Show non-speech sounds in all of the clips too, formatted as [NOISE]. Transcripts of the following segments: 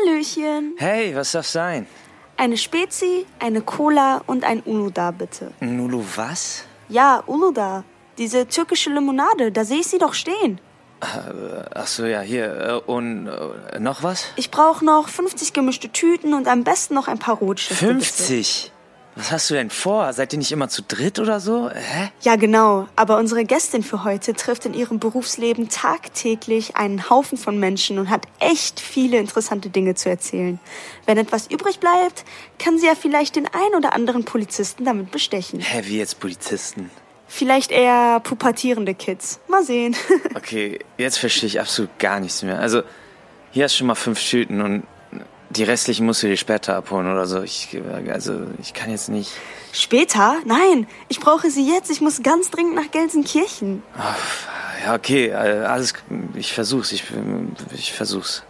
Hallöchen. Hey, was darf sein? Eine Spezi, eine Cola und ein Uluda bitte. Nulu was? Ja, Uluda. Diese türkische Limonade, da sehe ich sie doch stehen. Ach so, ja, hier. äh, Und äh, noch was? Ich brauche noch 50 gemischte Tüten und am besten noch ein paar Rotstifte. bitte. 50? Was hast du denn vor? Seid ihr nicht immer zu dritt oder so? Hä? Ja, genau. Aber unsere Gästin für heute trifft in ihrem Berufsleben tagtäglich einen Haufen von Menschen und hat echt viele interessante Dinge zu erzählen. Wenn etwas übrig bleibt, kann sie ja vielleicht den ein oder anderen Polizisten damit bestechen. Hä, wie jetzt Polizisten? Vielleicht eher pubertierende Kids. Mal sehen. [LAUGHS] Okay, jetzt verstehe ich absolut gar nichts mehr. Also, hier hast du schon mal fünf Tüten und die restlichen musst du dir später abholen oder so. Ich, also, ich kann jetzt nicht. Später? Nein, ich brauche sie jetzt. Ich muss ganz dringend nach Gelsenkirchen. Ja, okay, äh, alles. Ich versuch's, ich, ich versuch's.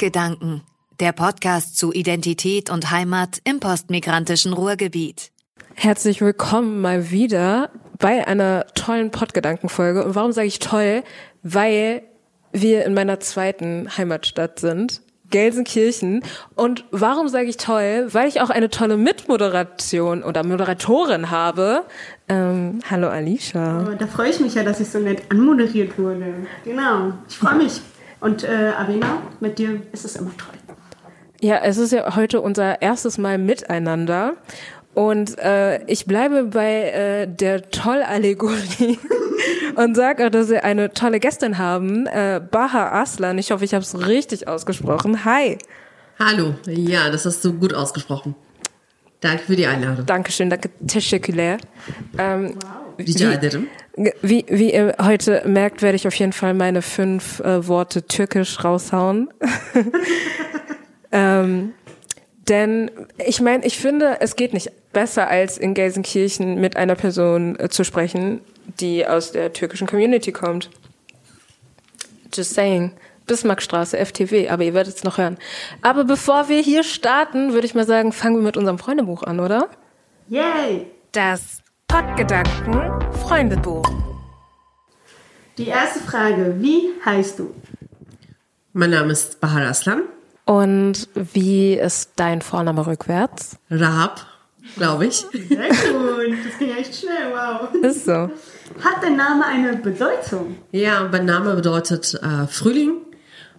Pottgedanken, der Podcast zu Identität und Heimat im postmigrantischen Ruhrgebiet. Herzlich willkommen mal wieder bei einer tollen Pottgedankenfolge. Und warum sage ich toll? Weil wir in meiner zweiten Heimatstadt sind, Gelsenkirchen. Und warum sage ich toll? Weil ich auch eine tolle Mitmoderation oder Moderatorin habe. Ähm, hallo Alicia. Oh, Da freue ich mich ja, dass ich so nett anmoderiert wurde. Genau, ich freue mich. Und äh, Avena, mit dir ist es immer toll. Ja, es ist ja heute unser erstes Mal miteinander. Und äh, ich bleibe bei äh, der Toll-Allegorie [LAUGHS] und sage auch, dass wir eine tolle Gästin haben, äh, Baha Aslan. Ich hoffe, ich habe es richtig ausgesprochen. Hi. Hallo, ja, das hast du gut ausgesprochen. Danke für die Einladung. Dankeschön, danke, teşekkürler. Ähm, Rica ederim. wie, wie ihr heute merkt, werde ich auf jeden Fall meine fünf äh, Worte türkisch raushauen. [LAUGHS] ähm, denn ich meine, ich finde, es geht nicht besser, als in Gelsenkirchen mit einer Person äh, zu sprechen, die aus der türkischen Community kommt. Just saying. Bismarckstraße, FTW, aber ihr werdet es noch hören. Aber bevor wir hier starten, würde ich mal sagen, fangen wir mit unserem Freundebuch an, oder? Yay! Das Pottgedanken Freundebuch. Die erste Frage, wie heißt du? Mein Name ist Bahar Aslan, Und wie ist dein Vorname rückwärts? Rahab, glaube ich. Sehr gut, das ging echt schnell, wow. Ist so. Hat dein Name eine Bedeutung? Ja, mein Name bedeutet äh, Frühling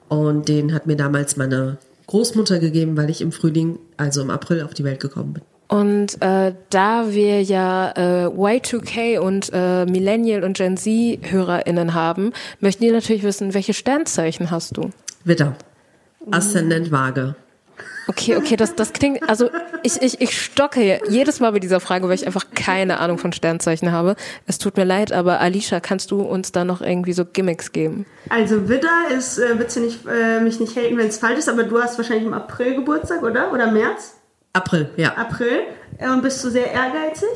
und den hat mir damals meine Großmutter gegeben, weil ich im Frühling, also im April, auf die Welt gekommen bin. Und äh, da wir ja äh, Y2K und äh, Millennial und Gen Z HörerInnen haben, möchten die natürlich wissen, welche Sternzeichen hast du? Widder. Aszendent Waage. Okay, okay, das, das klingt, also ich, ich, ich stocke jedes Mal bei dieser Frage, weil ich einfach keine Ahnung von Sternzeichen habe. Es tut mir leid, aber Alicia, kannst du uns da noch irgendwie so Gimmicks geben? Also Widder ist, äh, bitte nicht, äh, mich nicht haten, wenn es falsch ist, aber du hast wahrscheinlich im April Geburtstag, oder? Oder März? April, ja. April. Und bist du sehr ehrgeizig?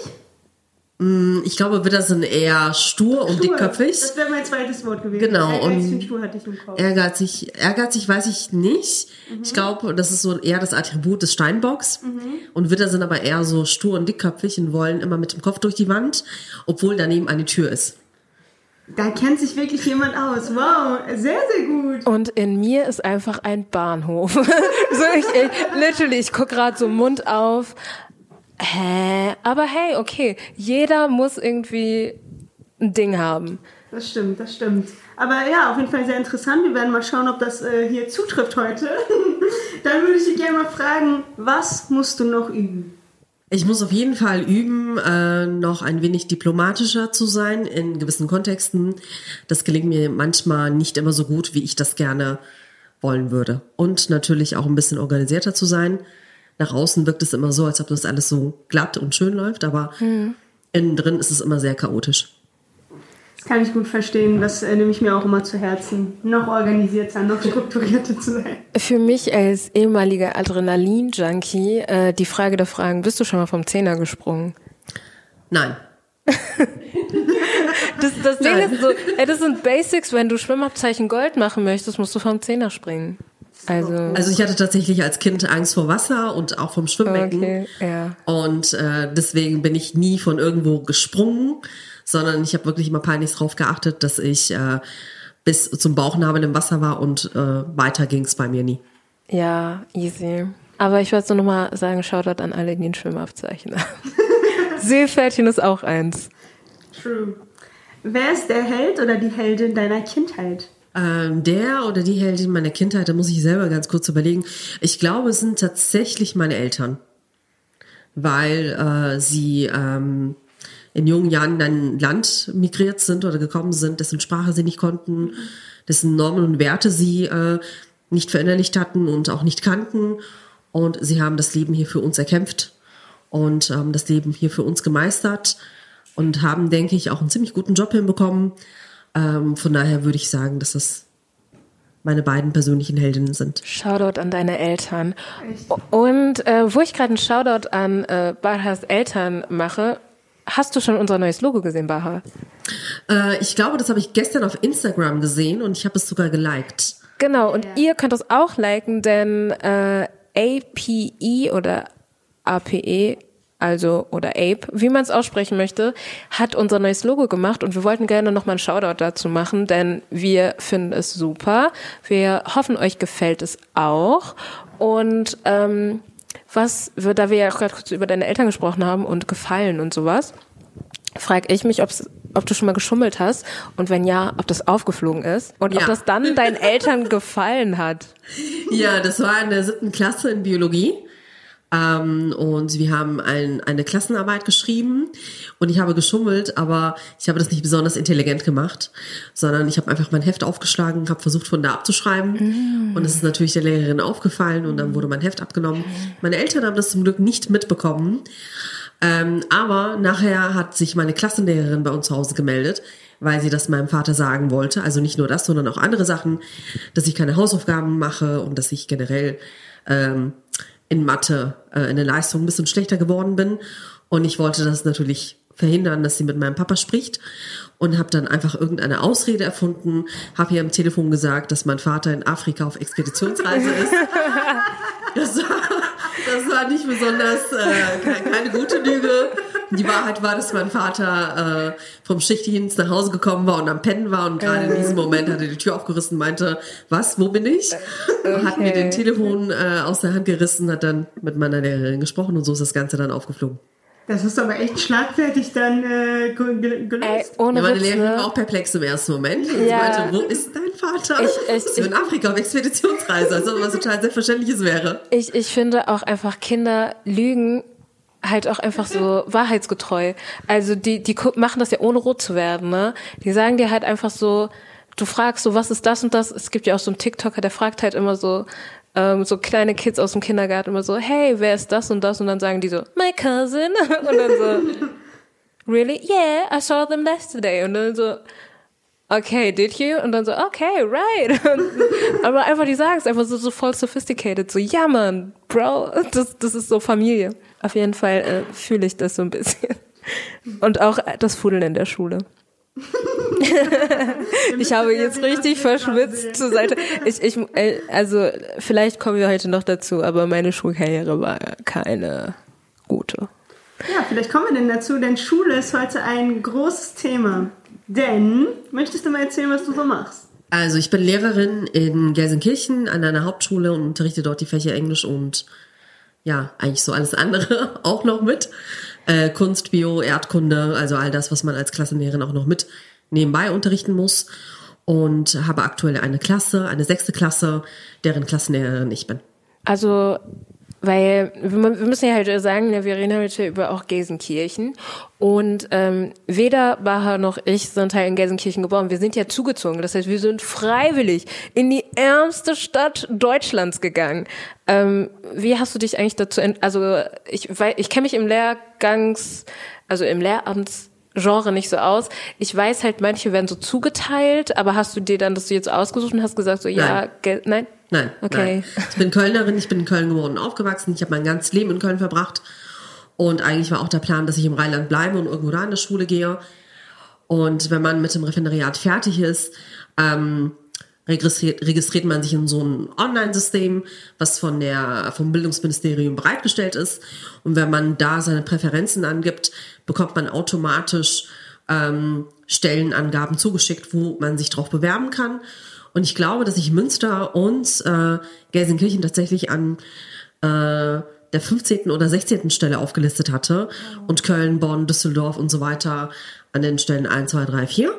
Ich glaube, Widder sind eher stur und Stur. dickköpfig. Das wäre mein zweites Wort gewesen. Genau, Ehrgeizig und- und Stur hatte ich im Kopf. Ehrgeizig, ehrgeizig weiß ich nicht. Ich glaube, das ist so eher das Attribut des Steinbocks. Und Widder sind aber eher so stur und dickköpfig und wollen immer mit dem Kopf durch die Wand, obwohl daneben eine Tür ist. Da kennt sich wirklich jemand aus. Wow, sehr, sehr gut. Und in mir ist einfach ein Bahnhof. [LAUGHS] so ich, ich literally, ich guck gerade so Mund auf. Hä? Aber hey, okay, jeder muss irgendwie ein Ding haben. Das stimmt, das stimmt. Aber ja, auf jeden Fall sehr interessant. Wir werden mal schauen, ob das äh, hier zutrifft heute. [LAUGHS] Dann würde ich dich gerne mal fragen, was musst du noch üben? Ich muss auf jeden Fall üben, äh, noch ein wenig diplomatischer zu sein in gewissen Kontexten. Das gelingt mir manchmal nicht immer so gut, wie ich das gerne wollen würde. Und natürlich auch ein bisschen organisierter zu sein. Nach außen wirkt es immer so, als ob das alles so glatt und schön läuft, aber innen drin ist es immer sehr chaotisch. Das kann ich gut verstehen. Das äh, nehme ich mir auch immer zu Herzen. Noch organisierter, noch strukturierter zu sein. Für mich als ehemaliger Adrenalin-Junkie äh, die Frage der Fragen, bist du schon mal vom Zehner gesprungen? Nein, [LAUGHS] das, das Ding ist so, ey, das sind Basics, wenn du Schwimmabzeichen Gold machen möchtest, musst du vom Zehner springen. Also, Also ich hatte tatsächlich als Kind Angst vor Wasser und auch vom Schwimmbecken. okay, ja. Und äh, deswegen bin ich nie von irgendwo gesprungen, sondern ich habe wirklich immer peinlich drauf geachtet, dass ich äh, bis zum Bauchnabel im Wasser war und äh, weiter ging's bei mir nie. Ja, easy. Aber ich wollte so nochmal sagen, Shoutout an alle, die ein Schwimmabzeichen haben. [LAUGHS] Seepferdchen ist auch eins. True. Wer ist der Held oder die Heldin deiner Kindheit? Ähm, der oder die Heldin meiner Kindheit, da muss ich selber ganz kurz überlegen. Ich glaube, es sind tatsächlich meine Eltern, weil äh, sie ähm, in jungen Jahren in ein Land migriert sind oder gekommen sind, dessen Sprache sie nicht konnten, dessen Normen und Werte sie äh, nicht verinnerlicht hatten und auch nicht kannten. Und sie haben das Leben hier für uns erkämpft und haben das Leben hier für uns gemeistert und haben, denke ich, auch einen ziemlich guten Job hinbekommen. Ähm, von daher würde ich sagen, dass das meine beiden persönlichen Heldinnen sind. Shoutout an deine Eltern. Und äh, wo ich gerade einen Shoutout an äh, Bahas Eltern mache, hast du schon unser neues Logo gesehen, Baha? Äh, ich glaube, das habe ich gestern auf Instagram gesehen und ich habe es sogar geliked. Genau, und ihr könnt es auch liken, denn äh, APE oder APE, also oder Ape, wie man es aussprechen möchte, hat unser neues Logo gemacht und wir wollten gerne nochmal einen Shoutout dazu machen, denn wir finden es super. Wir hoffen, euch gefällt es auch. Und ähm, was, wir- da wir ja auch gerade kurz über deine Eltern gesprochen haben und Gefallen und sowas, frage ich mich, ob's, ob du schon mal geschummelt hast und wenn ja, ob das aufgeflogen ist und ob Ja. das dann deinen Eltern [LAUGHS] gefallen hat. Ja, das war in der siebten Klasse in Biologie. Ähm, und wir haben ein, eine Klassenarbeit geschrieben und ich habe geschummelt, aber ich habe das nicht besonders intelligent gemacht, sondern ich habe einfach mein Heft aufgeschlagen, habe versucht von da abzuschreiben und es ist natürlich der Lehrerin aufgefallen und dann wurde mein Heft abgenommen. Meine Eltern haben das zum Glück nicht mitbekommen, ähm, aber nachher hat sich meine Klassenlehrerin bei uns zu Hause gemeldet, weil sie das meinem Vater sagen wollte. Also nicht nur das, sondern auch andere Sachen, dass ich keine Hausaufgaben mache und dass ich generell ähm, in Mathe äh, in der Leistung ein bisschen schlechter geworden bin. Und ich wollte das natürlich verhindern, dass sie mit meinem Papa spricht und habe dann einfach irgendeine Ausrede erfunden, habe ihr am Telefon gesagt, dass mein Vater in Afrika auf Expeditionsreise ist. [LAUGHS] Das das war nicht besonders äh, keine, keine gute Lüge. Die Wahrheit war, dass mein Vater äh, vom Schichtdienst nach Hause gekommen war und am Pennen war und gerade in diesem Moment hat er die Tür aufgerissen und meinte, was, wo bin ich? Hat mir den Telefon äh, aus der Hand gerissen, hat dann mit meiner Lehrerin gesprochen und so ist das Ganze dann aufgeflogen. Das ist aber echt schlagfertig dann äh, ge- ge- Ey, gelöst. ohne Ja, meine Witz, Lehrerin ne? war auch perplex im ersten Moment. Und Ja. sie meinte, wo ist dein Vater? Ich- ich- du in Afrika auf Expeditionsreise, als ob was total Selbstverständliches wäre. Ich, ich finde auch einfach Kinder lügen halt auch einfach so wahrheitsgetreu. Also die, die machen das ja ohne rot zu werden, ne? Die sagen dir halt einfach so, du fragst so, was ist das und das? Es gibt ja auch so einen TikToker, der fragt halt immer so, ähm, so kleine Kids aus dem Kindergarten immer so, hey, wer ist das und das? Und dann sagen die so, my cousin. [LAUGHS] Und dann so, really? Yeah, I saw them yesterday. Und dann so, okay, did you? Und dann so, okay, right. Und, [LAUGHS] aber einfach, die sagen es einfach so, so voll sophisticated. So, ja, man, Bro, das, das ist so Familie. Auf jeden Fall äh, fühle ich das so ein bisschen. Und auch das Fudeln in der Schule. [LAUGHS] ich habe jetzt richtig verschwitzt zur Seite. Ich, ich, äh, also, vielleicht kommen wir heute noch dazu, aber meine Schulkarriere war keine gute. Ja, vielleicht kommen wir denn dazu, denn Schule ist heute ein großes Thema. Denn, möchtest du mal erzählen, was du so machst? Also ich bin Lehrerin in Gelsenkirchen an einer Hauptschule und unterrichte dort die Fächer Englisch und ja, eigentlich so alles andere [LAUGHS] auch noch mit. Äh, Kunst, Bio, Erdkunde, also all das, was man als Klassenlehrerin auch noch mit nebenbei unterrichten muss. Und habe aktuell eine Klasse, eine sechste Klasse, deren Klassenlehrerin ich bin. Also, weil wir müssen ja halt sagen, ja, wir reden heute über auch Gelsenkirchen und ähm, weder Baha noch ich sind halt in Gelsenkirchen geboren. Wir sind ja zugezogen, das heißt, wir sind freiwillig in die ärmste Stadt Deutschlands gegangen. Ähm, wie hast du dich eigentlich dazu, also ich, weil ich kenne mich im Lehrgangs, also im Lehramts Genre nicht so aus. Ich weiß halt, manche werden so zugeteilt, aber hast du dir dann das jetzt ausgesucht und hast gesagt so, ja, Nein. Gel nein? Nein, Okay. nein. Ich bin Kölnerin, ich bin in Köln geboren und aufgewachsen. Ich habe mein ganzes Leben in Köln verbracht. Und eigentlich war auch der Plan, dass ich im Rheinland bleibe und irgendwo da in der Schule gehe. Und wenn man mit dem Referendariat fertig ist, ähm, registriert, registriert man sich in so ein Online-System, was von der, vom Bildungsministerium bereitgestellt ist. Und wenn man da seine Präferenzen angibt, bekommt man automatisch ähm, Stellenangaben zugeschickt, wo man sich drauf bewerben kann. Und ich glaube, dass ich Münster und äh, Gelsenkirchen tatsächlich an äh, der 15. oder 16. Stelle aufgelistet hatte und Köln, Bonn, Düsseldorf und so weiter an den Stellen 1, 2, 3, 4.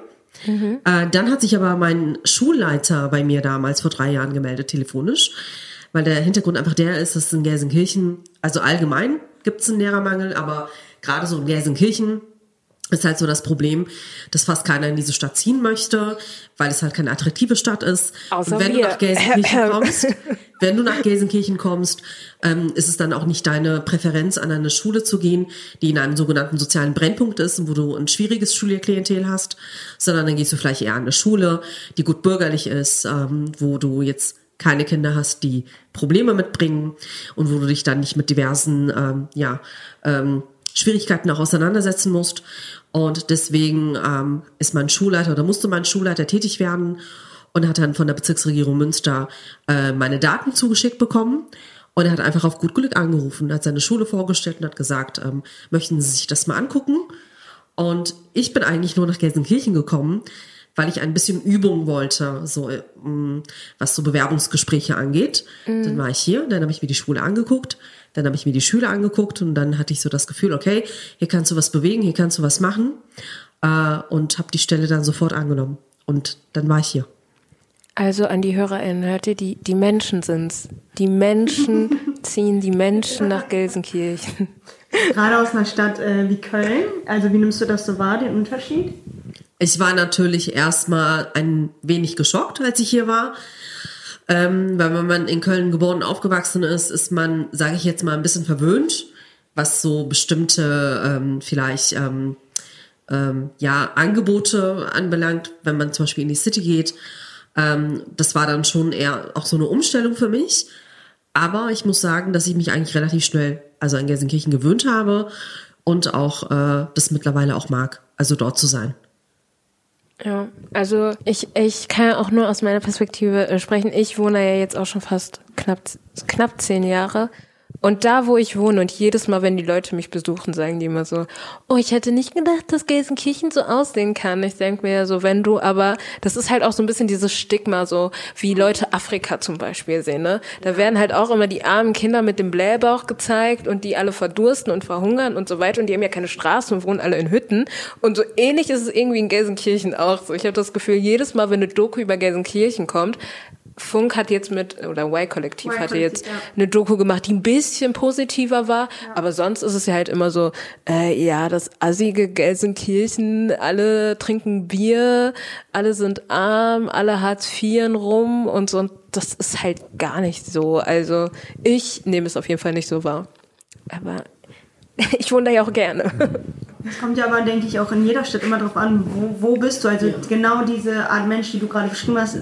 Mhm. Äh, dann hat sich aber mein Schulleiter bei mir damals vor drei Jahren gemeldet, telefonisch, weil der Hintergrund einfach der ist, dass in Gelsenkirchen, also allgemein gibt es einen Lehrermangel, aber gerade so in Gelsenkirchen ist halt so das Problem, dass fast keiner in diese Stadt ziehen möchte, weil es halt keine attraktive Stadt ist. Außer und wenn wir. du nach Gelsenkirchen [LAUGHS] kommst, wenn du nach Gelsenkirchen kommst, ähm, ist es dann auch nicht deine Präferenz, an eine Schule zu gehen, die in einem sogenannten sozialen Brennpunkt ist, wo du ein schwieriges Schulklientel hast, sondern dann gehst du vielleicht eher an eine Schule, die gut bürgerlich ist, ähm, wo du jetzt keine Kinder hast, die Probleme mitbringen und wo du dich dann nicht mit diversen, ähm, ja, ähm, Schwierigkeiten auch auseinandersetzen musst. Und deswegen ähm, ist mein Schulleiter oder musste mein Schulleiter tätig werden und hat dann von der Bezirksregierung Münster äh, meine Daten zugeschickt bekommen. Und er hat einfach auf gut Glück angerufen, hat seine Schule vorgestellt und hat gesagt, ähm, möchten Sie sich das mal angucken? Und ich bin eigentlich nur nach Gelsenkirchen gekommen, weil ich ein bisschen Übung wollte, so ähm, was so Bewerbungsgespräche angeht. Mhm. Dann war ich hier, dann habe ich mir die Schule angeguckt, dann habe ich mir die Schüler angeguckt und dann hatte ich so das Gefühl, okay, hier kannst du was bewegen, hier kannst du was machen äh, und habe die Stelle dann sofort angenommen. Und dann war ich hier. Also an die HörerInnen, hört ihr, die, die Menschen sind's. Die Menschen [LAUGHS] ziehen die Menschen nach Gelsenkirchen. Gerade aus einer Stadt äh, wie Köln. Also wie nimmst du das so wahr, den Unterschied? Ich war natürlich erstmal ein wenig geschockt, als ich hier war. Ähm, weil wenn man in Köln geboren und aufgewachsen ist, ist man, sage ich jetzt mal, ein bisschen verwöhnt, was so bestimmte ähm, vielleicht ähm, ähm, ja Angebote anbelangt, wenn man zum Beispiel in die City geht. Ähm, das war dann schon eher auch so eine Umstellung für mich. Aber ich muss sagen, dass ich mich eigentlich relativ schnell, also an Gelsenkirchen gewöhnt habe und auch äh, das mittlerweile auch mag, also dort zu sein. Ja, also ich, ich kann ja auch nur aus meiner Perspektive äh, sprechen. Ich wohne ja jetzt auch schon fast knapp, knapp zehn Jahre und da, wo ich wohne und jedes Mal, wenn die Leute mich besuchen, sagen die immer so, oh, ich hätte nicht gedacht, dass Gelsenkirchen so aussehen kann. Ich denke mir ja so, wenn du, aber das ist halt auch so ein bisschen dieses Stigma, so wie Leute Afrika zum Beispiel sehen. Ne? Da werden halt auch immer die armen Kinder mit dem Blähbauch gezeigt und die alle verdursten und verhungern und so weiter und die haben ja keine Straßen und wohnen alle in Hütten. Und so ähnlich ist es irgendwie in Gelsenkirchen auch so. Ich habe das Gefühl, jedes Mal, wenn eine Doku über Gelsenkirchen kommt, Funk hat jetzt mit, oder Y-Kollektiv hatte jetzt ja. eine Doku gemacht, die ein bisschen positiver war, ja. aber sonst ist es ja halt immer so, äh, ja, das assige Gelsenkirchen, alle trinken Bier, alle sind arm, alle Hartz IV rum und so, und das ist halt gar nicht so. Also ich nehme es auf jeden Fall nicht so wahr. Aber [LAUGHS] ich wohne da ja auch gerne. [LAUGHS] Es kommt ja aber, denke ich, auch in jeder Stadt immer darauf an, wo, wo bist du. Also ja. genau diese Art Mensch, die du gerade beschrieben hast,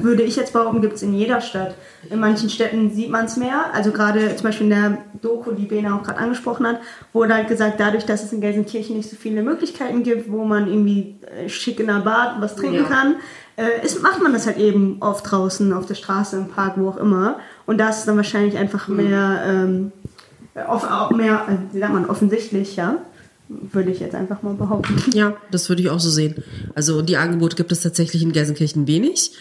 würde ich jetzt behaupten, gibt es in jeder Stadt. In manchen Städten sieht man es mehr. Also gerade zum Beispiel in der Doku, die Bena auch gerade angesprochen hat, wurde halt gesagt, dadurch, dass es in Gelsenkirchen nicht so viele Möglichkeiten gibt, wo man irgendwie äh, schick in der Bad was trinken ja. kann, äh, ist, macht man das halt eben oft draußen, auf der Straße, im Park, wo auch immer. Und da ist es dann wahrscheinlich einfach mhm. mehr, ähm, off, mehr, äh, wie sagt man, offensichtlich, ja würde ich jetzt einfach mal behaupten. [LAUGHS] Ja, das würde ich auch so sehen. Also die Angebote gibt es tatsächlich in Gelsenkirchen wenig.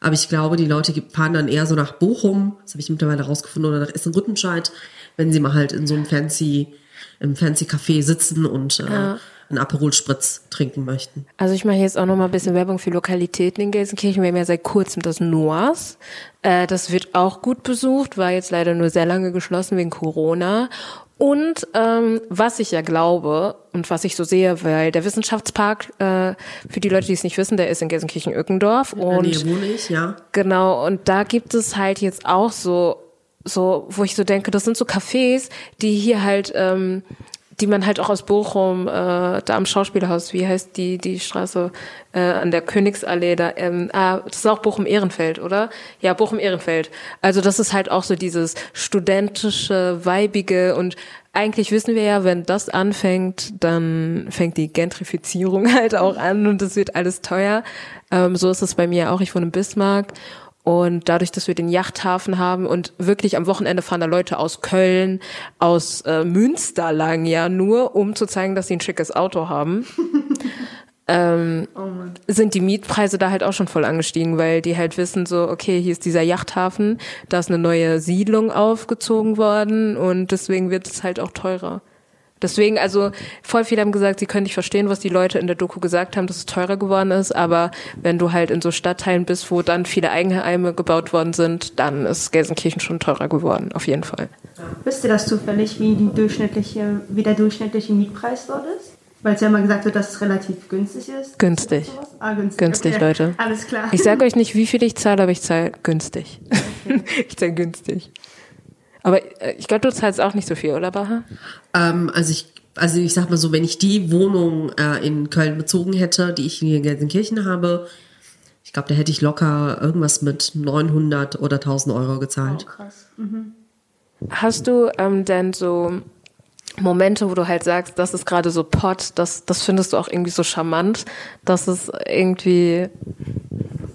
Aber ich glaube, die Leute fahren dann eher so nach Bochum, das habe ich mittlerweile rausgefunden, oder nach Essen-Rüttenscheid, wenn sie mal halt in so einem fancy, im fancy Café sitzen und äh, ja. einen Aperol Spritz trinken möchten. Also ich mache jetzt auch noch mal ein bisschen Werbung für Lokalitäten in Gelsenkirchen. Wir haben ja seit kurzem das Noahs. Äh, das wird auch gut besucht, war jetzt leider nur sehr lange geschlossen wegen Corona. Und ähm, was ich ja glaube und was ich so sehe, weil der Wissenschaftspark, äh, für die Leute, die es nicht wissen, der ist in Gelsenkirchen-Ückendorf. Und nee, wohne ich, ja. Genau, und da gibt es halt jetzt auch so, so, wo ich so denke, das sind so Cafés, die hier halt ähm, die man halt auch aus Bochum, äh, da am Schauspielhaus, wie heißt die, die Straße äh, an der Königsallee, da, ähm, ah, das ist auch Bochum-Ehrenfeld, oder? Ja, Bochum-Ehrenfeld. Also das ist halt auch so dieses studentische, weibige und eigentlich wissen wir ja, wenn das anfängt, dann fängt die Gentrifizierung [LAUGHS] halt auch an und es wird alles teuer. Ähm, so ist es bei mir auch. Ich wohne in Bismarck und dadurch, dass wir den Yachthafen haben und wirklich am Wochenende fahren da Leute aus Köln, aus äh, Münster lang ja nur, um zu zeigen, dass sie ein schickes Auto haben. [LAUGHS] ähm, oh sind die Mietpreise da halt auch schon voll angestiegen, weil die halt wissen so, okay, hier ist dieser Yachthafen, da ist eine neue Siedlung aufgezogen worden und deswegen wird es halt auch teurer. Deswegen, also voll viele haben gesagt, sie können nicht verstehen, was die Leute in der Doku gesagt haben, dass es teurer geworden ist. Aber wenn du halt in so Stadtteilen bist, wo dann viele Eigenheime gebaut worden sind, dann ist Gelsenkirchen schon teurer geworden, auf jeden Fall. Wisst ihr das zufällig, wie, die durchschnittliche, wie der durchschnittliche Mietpreis dort ist? Weil es ja immer gesagt wird, dass es relativ günstig ist. Günstig. Ah, günstig. Günstig, okay. Leute. Alles klar. Ich sage euch nicht, wie viel ich zahle, aber ich zahle günstig. Okay. [LAUGHS] ich zahle günstig. Aber äh, ich glaube, du zahlst auch nicht so viel, oder Baha? Ähm, also ich, also ich sag mal so, wenn ich die Wohnung äh, in Köln bezogen hätte, die ich hier in Gelsenkirchen habe, ich glaube, da hätte ich locker irgendwas mit 900 oder 1000 Euro gezahlt. Oh, krass. Mhm. Hast du ähm, denn so Momente, wo du halt sagst, das ist gerade so Pot, das, das findest du auch irgendwie so charmant, dass es irgendwie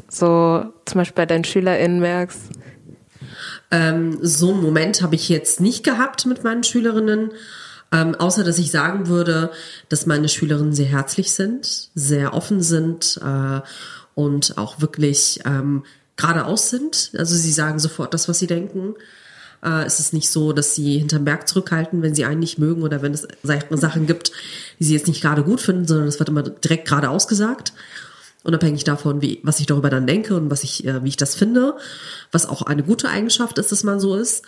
so zum Beispiel bei deinen SchülerInnen merkst? Ähm, so einen Moment habe ich jetzt nicht gehabt mit meinen Schülerinnen. Ähm, außer dass ich sagen würde, dass meine Schülerinnen sehr herzlich sind, sehr offen sind äh, und auch wirklich ähm, geradeaus sind. Also sie sagen sofort das, was sie denken. Äh, es ist nicht so, dass sie hinterm Berg zurückhalten, wenn sie einen nicht mögen oder wenn es Sachen gibt, die sie jetzt nicht gerade gut finden, sondern es wird immer direkt geradeaus gesagt unabhängig davon, wie, was ich darüber dann denke und was ich, äh, wie ich das finde, was auch eine gute Eigenschaft ist, dass man so ist.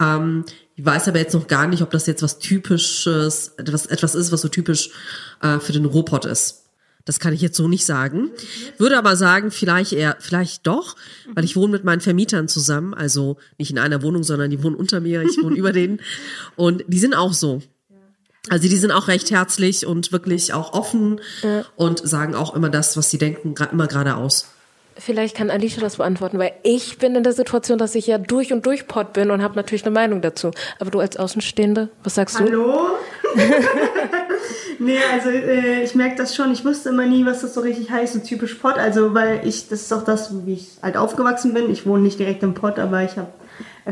Ähm, ich weiß aber jetzt noch gar nicht, ob das jetzt was typisches, etwas, etwas ist, was so typisch äh, für den Robot ist. Das kann ich jetzt so nicht sagen. Würde aber sagen, vielleicht eher, vielleicht doch, weil ich wohne mit meinen Vermietern zusammen, also nicht in einer Wohnung, sondern die wohnen unter mir, ich wohne über denen. [LAUGHS] Und die sind auch so. Also die sind auch recht herzlich und wirklich auch offen ja. und sagen auch immer das, was sie denken, immer geradeaus. Vielleicht kann Alicia das beantworten, weil ich bin in der Situation, dass ich ja durch und durch Pott bin und habe natürlich eine Meinung dazu. Aber du als Außenstehende, was sagst Hallo? du? Hallo? [LAUGHS] nee, also äh, ich merke das schon. Ich wusste immer nie, was das so richtig heißt, so typisch Pott. Also weil ich, das ist auch das, wie ich halt aufgewachsen bin. Ich wohne nicht direkt im Pott, aber ich habe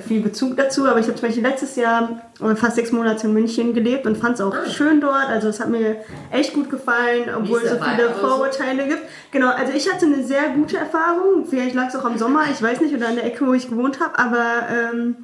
viel Bezug dazu. Aber ich habe zum Beispiel letztes Jahr fast sechs Monate in München gelebt und fand es auch ah. schön dort. Also es hat mir echt gut gefallen, obwohl es so viele Vorurteile so? gibt. Genau, also ich hatte eine sehr gute Erfahrung. Vielleicht lag es auch am Sommer, ich weiß nicht, oder an der Ecke, wo ich gewohnt habe. Aber ähm,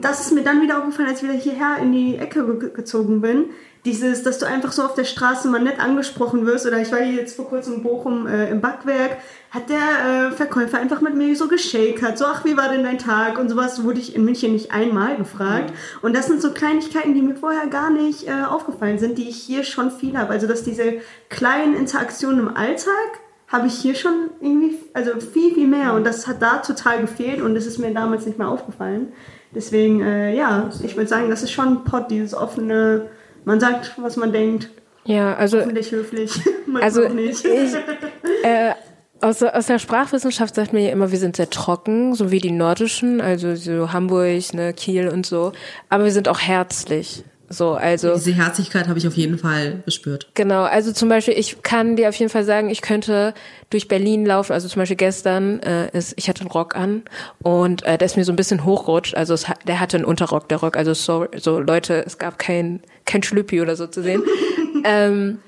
das ist mir dann wieder aufgefallen, als ich wieder hierher in die Ecke gezogen bin dieses, dass du einfach so auf der Straße mal nett angesprochen wirst. Oder ich war hier jetzt vor kurzem in Bochum äh, im Backwerk, hat der äh, Verkäufer einfach mit mir so geschakert. So, ach, wie war denn dein Tag? Und sowas wurde ich in München nicht einmal gefragt. Mhm. Und das sind so Kleinigkeiten, die mir vorher gar nicht äh, aufgefallen sind, die ich hier schon viel habe. Also, dass diese kleinen Interaktionen im Alltag habe ich hier schon irgendwie, also viel, viel mehr. Und das hat da total gefehlt und das ist mir damals nicht mehr aufgefallen. Deswegen, äh, ja, ich würde sagen, das ist schon ein Pod, dieses offene man sagt, was man denkt. Ja, also. Hoffentlich höflich. [LAUGHS] also, nicht. Ich, äh, aus, aus der Sprachwissenschaft sagt man ja immer, wir sind sehr trocken, so wie die nordischen, also so Hamburg, ne, Kiel und so. Aber wir sind auch herzlich. So, also. Diese Herzlichkeit habe ich auf jeden Fall gespürt. Genau, also zum Beispiel, ich kann dir auf jeden Fall sagen, ich könnte durch Berlin laufen. Also zum Beispiel gestern äh, ist, ich hatte einen Rock an und äh, der ist mir so ein bisschen hochrutscht. Also es, der hatte einen Unterrock, der Rock. Also so, so Leute, es gab kein kein Schlüppi oder so zu sehen. [LAUGHS] ähm,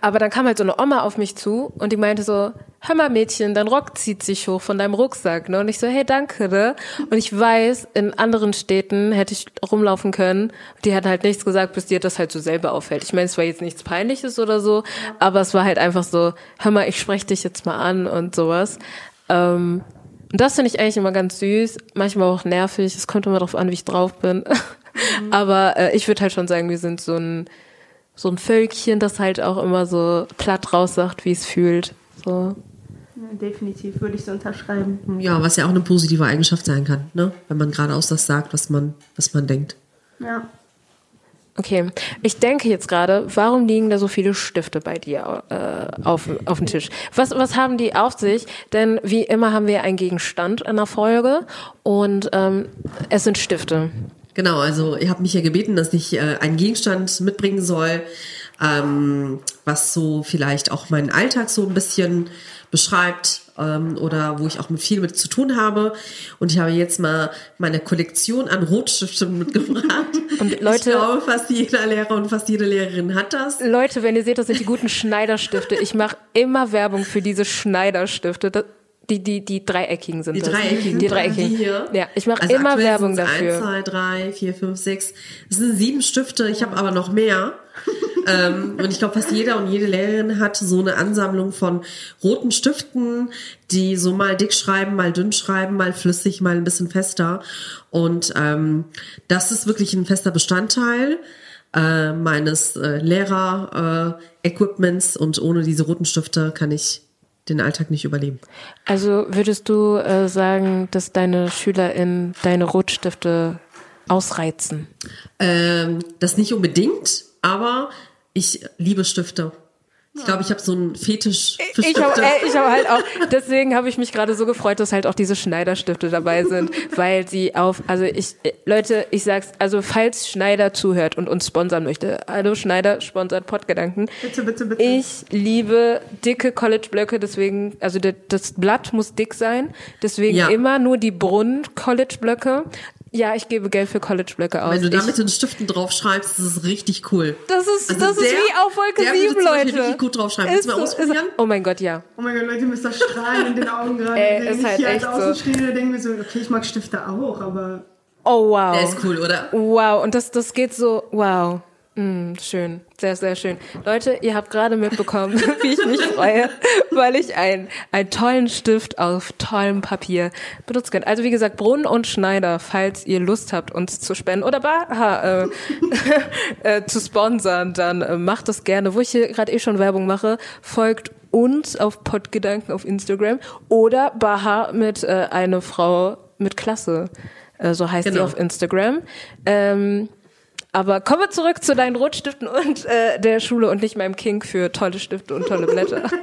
aber dann kam halt so eine Oma auf mich zu und die meinte so, hör mal Mädchen, dein Rock zieht sich hoch von deinem Rucksack. Ne? Und ich so, hey, danke. Ne? Und ich weiß, in anderen Städten hätte ich rumlaufen können. Die hat halt nichts gesagt, bis dir das halt so selber auffällt. Ich meine, es war jetzt nichts Peinliches oder so, aber es war halt einfach so, hör mal, ich spreche dich jetzt mal an und sowas. Ähm, und das finde ich eigentlich immer ganz süß, manchmal auch nervig. Es kommt immer darauf an, wie ich drauf bin. Mhm. [LAUGHS] Aber äh, ich würde halt schon sagen, wir sind so ein so ein Völkchen, das halt auch immer so platt raussagt, wie es fühlt. So. Definitiv würde ich so unterschreiben. Ja, was ja auch eine positive Eigenschaft sein kann, ne? Wenn man geradeaus das sagt, was man, was man denkt. Ja. Okay, ich denke jetzt gerade, warum liegen da so viele Stifte bei dir äh, auf, auf dem Tisch? Was, was haben die auf sich? Denn wie immer haben wir einen Gegenstand in der Folge und ähm, es sind Stifte. Genau, also ihr habt mich ja gebeten, dass ich äh, einen Gegenstand mitbringen soll, ähm, was so vielleicht auch meinen Alltag so ein bisschen beschreibt ähm, oder wo ich auch mit viel mit zu tun habe. Und ich habe jetzt mal meine Kollektion an Rotstiften mitgebracht. [LAUGHS] Und Leute, ich glaube, fast jeder Lehrer und fast jede Lehrerin hat das. Leute, wenn ihr seht, das sind die guten Schneiderstifte. Ich mache immer Werbung für diese Schneiderstifte. Das, die, die, die dreieckigen sind die das. Dreieckigen, die dreieckigen. Die hier. Ja, ich mache also immer Werbung dafür. Eins, zwei, drei, vier, fünf, sechs. Das sind sieben Stifte. Ich habe aber noch mehr. Ähm, und ich glaube, fast jeder und jede Lehrerin hat so eine Ansammlung von roten Stiften, die so mal dick schreiben, mal dünn schreiben, mal flüssig, mal ein bisschen fester. Und ähm, das ist wirklich ein fester Bestandteil äh, meines äh, Lehrer-Equipments. Äh, und ohne diese roten Stifte kann ich den Alltag nicht überleben. Also würdest du äh, sagen, dass deine SchülerInnen deine Rotstifte ausreizen? Ähm, das nicht unbedingt, aber ich liebe Stifte. Ich glaube, ich habe so einen Fetisch für Stifte. Ich habe äh, hab halt auch, deswegen habe ich mich gerade so gefreut, dass halt auch diese Schneiderstifte dabei sind, weil sie auf, also ich, äh, Leute, ich sag's, also falls Schneider zuhört und uns sponsern möchte, hallo Schneider, sponsert Podgedanken. Bitte, bitte, bitte. Ich liebe dicke College-Blöcke, deswegen, also das Blatt muss dick sein, deswegen ja. immer nur die Brunnen-College-Blöcke. Ja, ich gebe Geld für College-Blöcke aus. Wenn du da mit den Stiften draufschreibst, das ist richtig cool. Das ist, also das der, ist wie auf Wolke der 7, Leute. Der richtig gut draufschreiben. Willst du mal ausprobieren? Ist, oh mein Gott, ja. Oh mein Gott, Leute, müsst das strahlen in den Augen gerade. Ey, ist halt hier echt als Außenstehende so. denke mir so, okay, ich mag Stifte auch, aber... Oh, wow. Der ist cool, oder? Wow, und das, das geht so, wow. Mm, schön, sehr, sehr schön. Leute, ihr habt gerade mitbekommen, [LAUGHS] wie ich mich freue, weil ich ein, einen tollen Stift auf tollem Papier benutzen kann. Also wie gesagt, Brunn und Schneider, falls ihr Lust habt, uns zu spenden oder Baha äh, [LAUGHS] äh, zu sponsern, dann äh, macht das gerne. Wo ich hier gerade eh schon Werbung mache, folgt uns auf Podgedanken auf Instagram oder Baha mit äh, eine Frau mit Klasse. Äh, so heißt genau. sie auf Instagram. Ähm, aber kommen wir zurück zu deinen Rotstiften und äh, der Schule und nicht meinem King für tolle Stifte und tolle Blätter. [LAUGHS]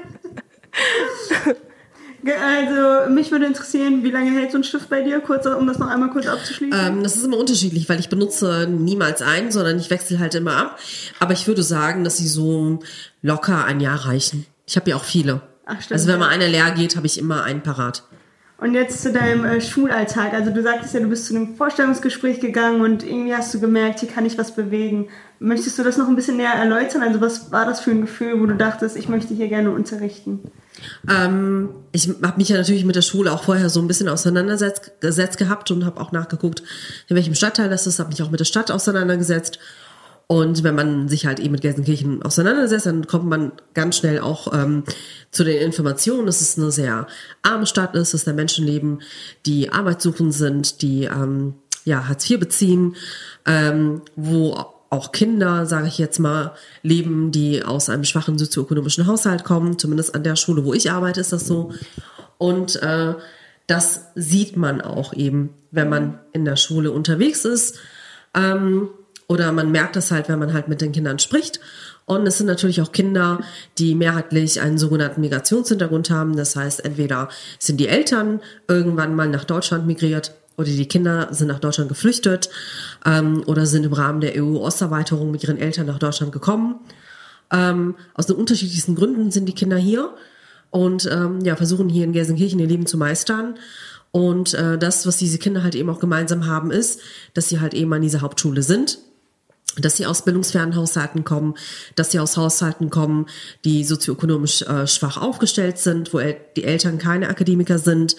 Also mich würde interessieren, wie lange hält so ein Stift bei dir? Kurz, um das noch einmal kurz abzuschließen. Ähm, das ist immer unterschiedlich, weil ich benutze niemals einen, sondern ich wechsle halt immer ab. Aber ich würde sagen, dass sie so locker ein Jahr reichen. Ich habe ja auch viele. Ach, stimmt, also wenn mal einer leer geht, habe ich immer einen parat. Und jetzt zu deinem äh, Schulalltag. Also du sagtest ja, du bist zu einem Vorstellungsgespräch gegangen und irgendwie hast du gemerkt, hier kann ich was bewegen. Möchtest du das noch ein bisschen näher erläutern? Also was war das für ein Gefühl, wo du dachtest, ich möchte hier gerne unterrichten? Ähm, ich habe mich ja natürlich mit der Schule auch vorher so ein bisschen auseinandergesetzt gehabt und habe auch nachgeguckt, in welchem Stadtteil das ist, habe mich auch mit der Stadt auseinandergesetzt und wenn man sich halt eben mit Gelsenkirchen auseinandersetzt, dann kommt man ganz schnell auch ähm, zu den Informationen, dass es eine sehr arme Stadt ist, dass da Menschen leben, die arbeitssuchend sind, die ähm, ja Hartz IV beziehen, ähm, wo auch Kinder, sage ich jetzt mal, leben, die aus einem schwachen sozioökonomischen Haushalt kommen. Zumindest an der Schule, wo ich arbeite, ist das so. Und äh, das sieht man auch eben, wenn man in der Schule unterwegs ist. Ähm, oder man merkt das halt, wenn man halt mit den Kindern spricht. Und es sind natürlich auch Kinder, die mehrheitlich einen sogenannten Migrationshintergrund haben. Das heißt, entweder sind die Eltern irgendwann mal nach Deutschland migriert oder die Kinder sind nach Deutschland geflüchtet ähm, oder sind im Rahmen der EU-Osterweiterung mit ihren Eltern nach Deutschland gekommen. Ähm, aus den unterschiedlichsten Gründen sind die Kinder hier und ähm, ja, versuchen hier in Gelsenkirchen ihr Leben zu meistern. Und äh, das, was diese Kinder halt eben auch gemeinsam haben, ist, dass sie halt eben an dieser Hauptschule sind dass sie aus bildungsfernen Haushalten kommen, dass sie aus Haushalten kommen, die sozioökonomisch äh, schwach aufgestellt sind, wo el die Eltern keine Akademiker sind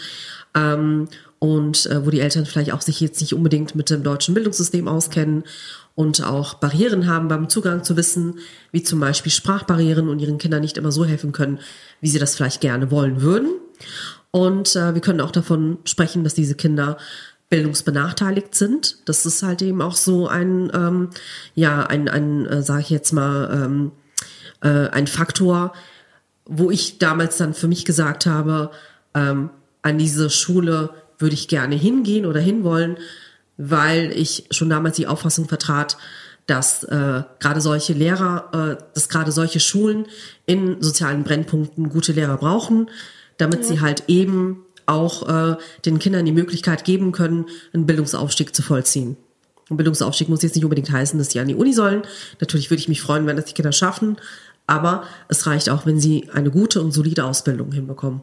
ähm, und äh, wo die Eltern vielleicht auch sich jetzt nicht unbedingt mit dem deutschen Bildungssystem auskennen und auch Barrieren haben beim Zugang zu Wissen, wie zum Beispiel Sprachbarrieren und ihren Kindern nicht immer so helfen können, wie sie das vielleicht gerne wollen würden. Und äh, wir können auch davon sprechen, dass diese Kinder bildungsbenachteiligt sind. Das ist halt eben auch so ein, ähm, ja, ein, ein äh, sage ich jetzt mal, ähm, äh, ein Faktor, wo ich damals dann für mich gesagt habe, ähm, an diese Schule würde ich gerne hingehen oder hinwollen, weil ich schon damals die Auffassung vertrat, dass äh, gerade solche Lehrer, äh, dass gerade solche Schulen in sozialen Brennpunkten gute Lehrer brauchen, damit ja. sie halt eben auch äh, den Kindern die Möglichkeit geben können, einen Bildungsaufstieg zu vollziehen. Ein Bildungsaufstieg muss jetzt nicht unbedingt heißen, dass sie an die Uni sollen. Natürlich würde ich mich freuen, wenn das die Kinder schaffen, aber es reicht auch, wenn sie eine gute und solide Ausbildung hinbekommen.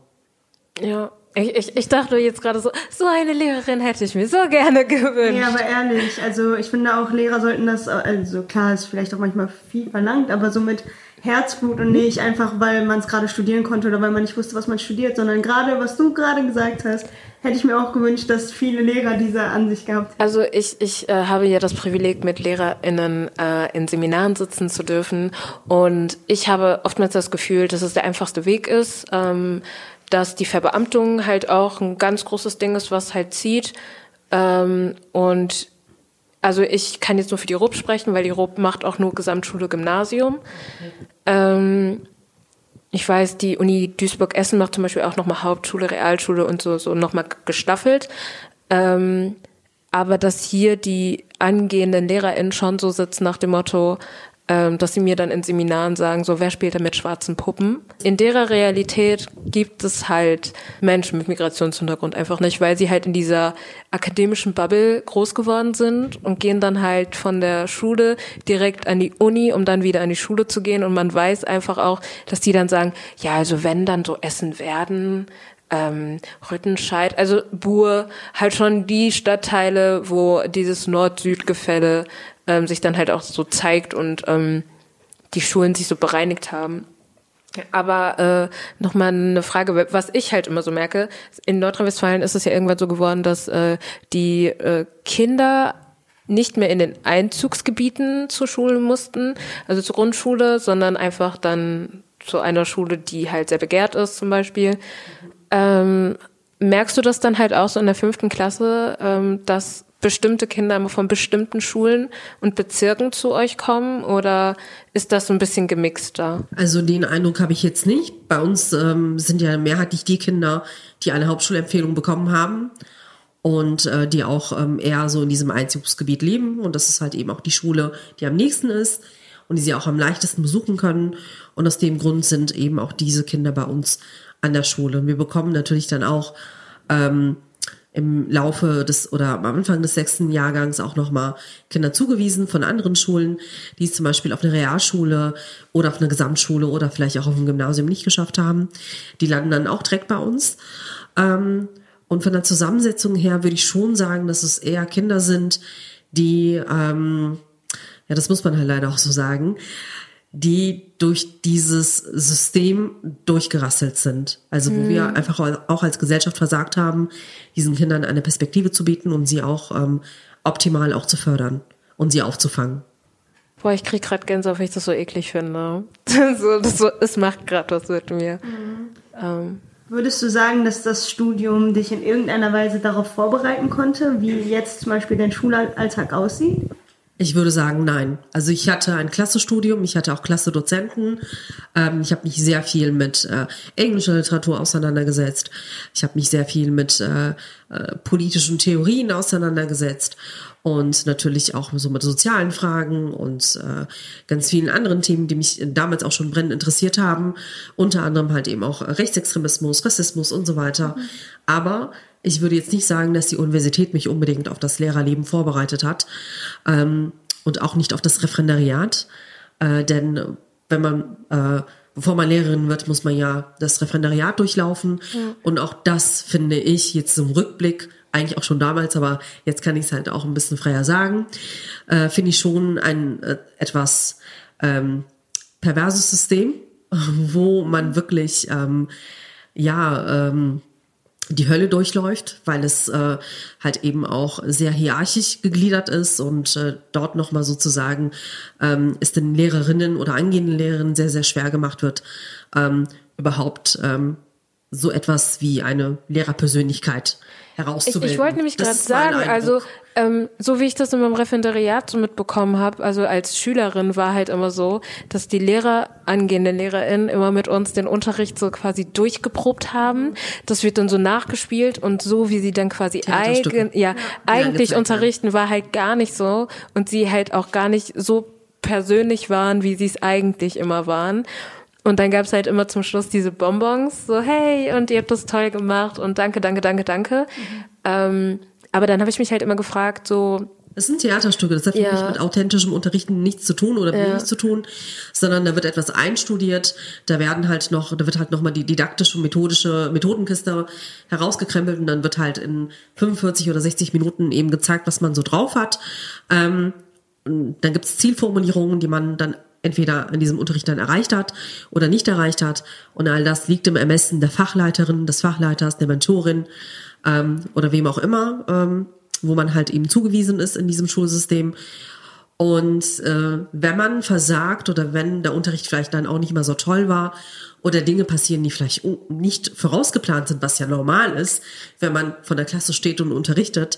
Ja, ich, ich, ich dachte jetzt gerade so, so eine Lehrerin hätte ich mir so gerne gewünscht. Ja, aber ehrlich, also ich finde auch Lehrer sollten das, also klar ist vielleicht auch manchmal viel verlangt, aber so mit Herzblut und nicht einfach, weil man es gerade studieren konnte oder weil man nicht wusste, was man studiert, sondern gerade, was du gerade gesagt hast, hätte ich mir auch gewünscht, dass viele Lehrer diese Ansicht gehabt hätten. Also ich, ich äh, habe ja das Privileg, mit LehrerInnen äh, in Seminaren sitzen zu dürfen und ich habe oftmals das Gefühl, dass es der einfachste Weg ist, ähm, dass die Verbeamtung halt auch ein ganz großes Ding ist, was halt zieht. Ähm, und also ich kann jetzt nur für die RUB sprechen, weil die RUB macht auch nur Gesamtschule Gymnasium. Ähm, ich weiß, die Uni Duisburg-Essen macht zum Beispiel auch nochmal Hauptschule, Realschule und so, so nochmal gestaffelt. Ähm, aber dass hier die angehenden LehrerInnen schon so sitzen nach dem Motto, dass sie mir dann in Seminaren sagen, so wer spielt da mit schwarzen Puppen? In derer Realität gibt es halt Menschen mit Migrationshintergrund einfach nicht, weil sie halt in dieser akademischen Bubble groß geworden sind und gehen dann halt von der Schule direkt an die Uni, um dann wieder an die Schule zu gehen und man weiß einfach auch, dass die dann sagen, ja, also wenn dann so Essen werden, ähm, Rüttenscheid, also Buhr, halt schon die Stadtteile, wo dieses Nord-Süd-Gefälle ähm, sich dann halt auch so zeigt und ähm, die Schulen sich so bereinigt haben. Aber äh, nochmal eine Frage, was ich halt immer so merke, in Nordrhein-Westfalen ist es ja irgendwann so geworden, dass äh, die äh, Kinder nicht mehr in den Einzugsgebieten zur Schule mussten, also zur Grundschule, sondern einfach dann zu einer Schule, die halt sehr begehrt ist zum Beispiel. Ähm, merkst du das dann halt auch so in der fünften Klasse, ähm, dass bestimmte Kinder von bestimmten Schulen und Bezirken zu euch kommen oder ist das so ein bisschen gemixter? Also den Eindruck habe ich jetzt nicht. Bei uns ähm, sind ja mehrheitlich die Kinder, die eine Hauptschulempfehlung bekommen haben und äh, die auch ähm, eher so in diesem Einzugsgebiet leben und das ist halt eben auch die Schule, die am nächsten ist und die sie auch am leichtesten besuchen können und aus dem Grund sind eben auch diese Kinder bei uns an der Schule. Und wir bekommen natürlich dann auch ähm, im Laufe des oder am Anfang des sechsten Jahrgangs auch nochmal Kinder zugewiesen von anderen Schulen, die es zum Beispiel auf eine Realschule oder auf eine Gesamtschule oder vielleicht auch auf dem Gymnasium nicht geschafft haben. Die landen dann auch direkt bei uns. Ähm, und von der Zusammensetzung her würde ich schon sagen, dass es eher Kinder sind, die, ähm, ja, das muss man halt leider auch so sagen, die durch dieses System durchgerasselt sind. Also wo mhm. wir einfach auch als Gesellschaft versagt haben, diesen Kindern eine Perspektive zu bieten und sie auch ähm, optimal auch zu fördern und sie aufzufangen. Boah, ich krieg gerade Gänsehaut, weil ich das so eklig finde. [LAUGHS] so, das so, es macht gerade was mit mir. Mhm. Ähm. Würdest du sagen, dass das Studium dich in irgendeiner Weise darauf vorbereiten konnte, wie jetzt zum Beispiel dein Schulalltag aussieht? Ich würde sagen, nein. Also ich hatte ein Klassestudium, ich hatte auch Klasse-Dozenten. Ähm, ich habe mich sehr viel mit äh, englischer Literatur auseinandergesetzt. Ich habe mich sehr viel mit äh, äh, politischen Theorien auseinandergesetzt und natürlich auch so mit sozialen Fragen und äh, ganz vielen anderen Themen, die mich damals auch schon brennend interessiert haben. Unter anderem halt eben auch Rechtsextremismus, Rassismus und so weiter. Mhm. Aber ich würde jetzt nicht sagen, dass die Universität mich unbedingt auf das Lehrerleben vorbereitet hat ähm, und auch nicht auf das Referendariat, äh, denn wenn man äh, bevor man Lehrerin wird, muss man ja das Referendariat durchlaufen ja. und auch das finde ich jetzt im Rückblick eigentlich auch schon damals, aber jetzt kann ich es halt auch ein bisschen freier sagen, äh, finde ich schon ein äh, etwas ähm, perverses System, [LAUGHS] wo man wirklich ähm, ja ähm, die Hölle durchläuft, weil es äh, halt eben auch sehr hierarchisch gegliedert ist und äh, dort nochmal sozusagen ähm, es den Lehrerinnen oder angehenden Lehrerinnen sehr, sehr schwer gemacht wird, ähm, überhaupt ähm, so etwas wie eine Lehrerpersönlichkeit Ich, herauszubilden. ich wollte nämlich gerade sagen, also ähm, so wie ich das in meinem Referendariat so mitbekommen habe, also als Schülerin war halt immer so, dass die Lehrer, angehende LehrerInnen, immer mit uns den Unterricht so quasi durchgeprobt haben. Das wird dann so nachgespielt und so wie sie dann quasi eigen, ja, eigentlich gezeigt unterrichten war halt gar nicht so und sie halt auch gar nicht so persönlich waren, wie sie es eigentlich immer waren. Und dann gab's halt immer zum Schluss diese Bonbons, so hey, und ihr habt das toll gemacht und danke, danke, danke, danke. Ähm, aber dann habe ich mich halt immer gefragt, so, Es sind Theaterstücke, das hat für Ja. mich mit authentischem Unterrichten nichts zu tun oder Ja. wenig zu tun, sondern da wird etwas einstudiert, da werden halt noch, da wird halt nochmal die didaktische, methodische Methodenkiste herausgekrempelt und dann wird halt in 45 oder 60 Minuten eben gezeigt, was man so drauf hat. Ähm, dann gibt's Zielformulierungen, die man dann entweder in diesem Unterricht dann erreicht hat oder nicht erreicht hat. Und all das liegt im Ermessen der Fachleiterin, des Fachleiters, der Mentorin ähm, oder wem auch immer, ähm, wo man halt eben zugewiesen ist in diesem Schulsystem. Und äh, wenn man versagt oder wenn der Unterricht vielleicht dann auch nicht mehr so toll war oder Dinge passieren, die vielleicht nicht vorausgeplant sind, was ja normal ist, wenn man von der Klasse steht und unterrichtet,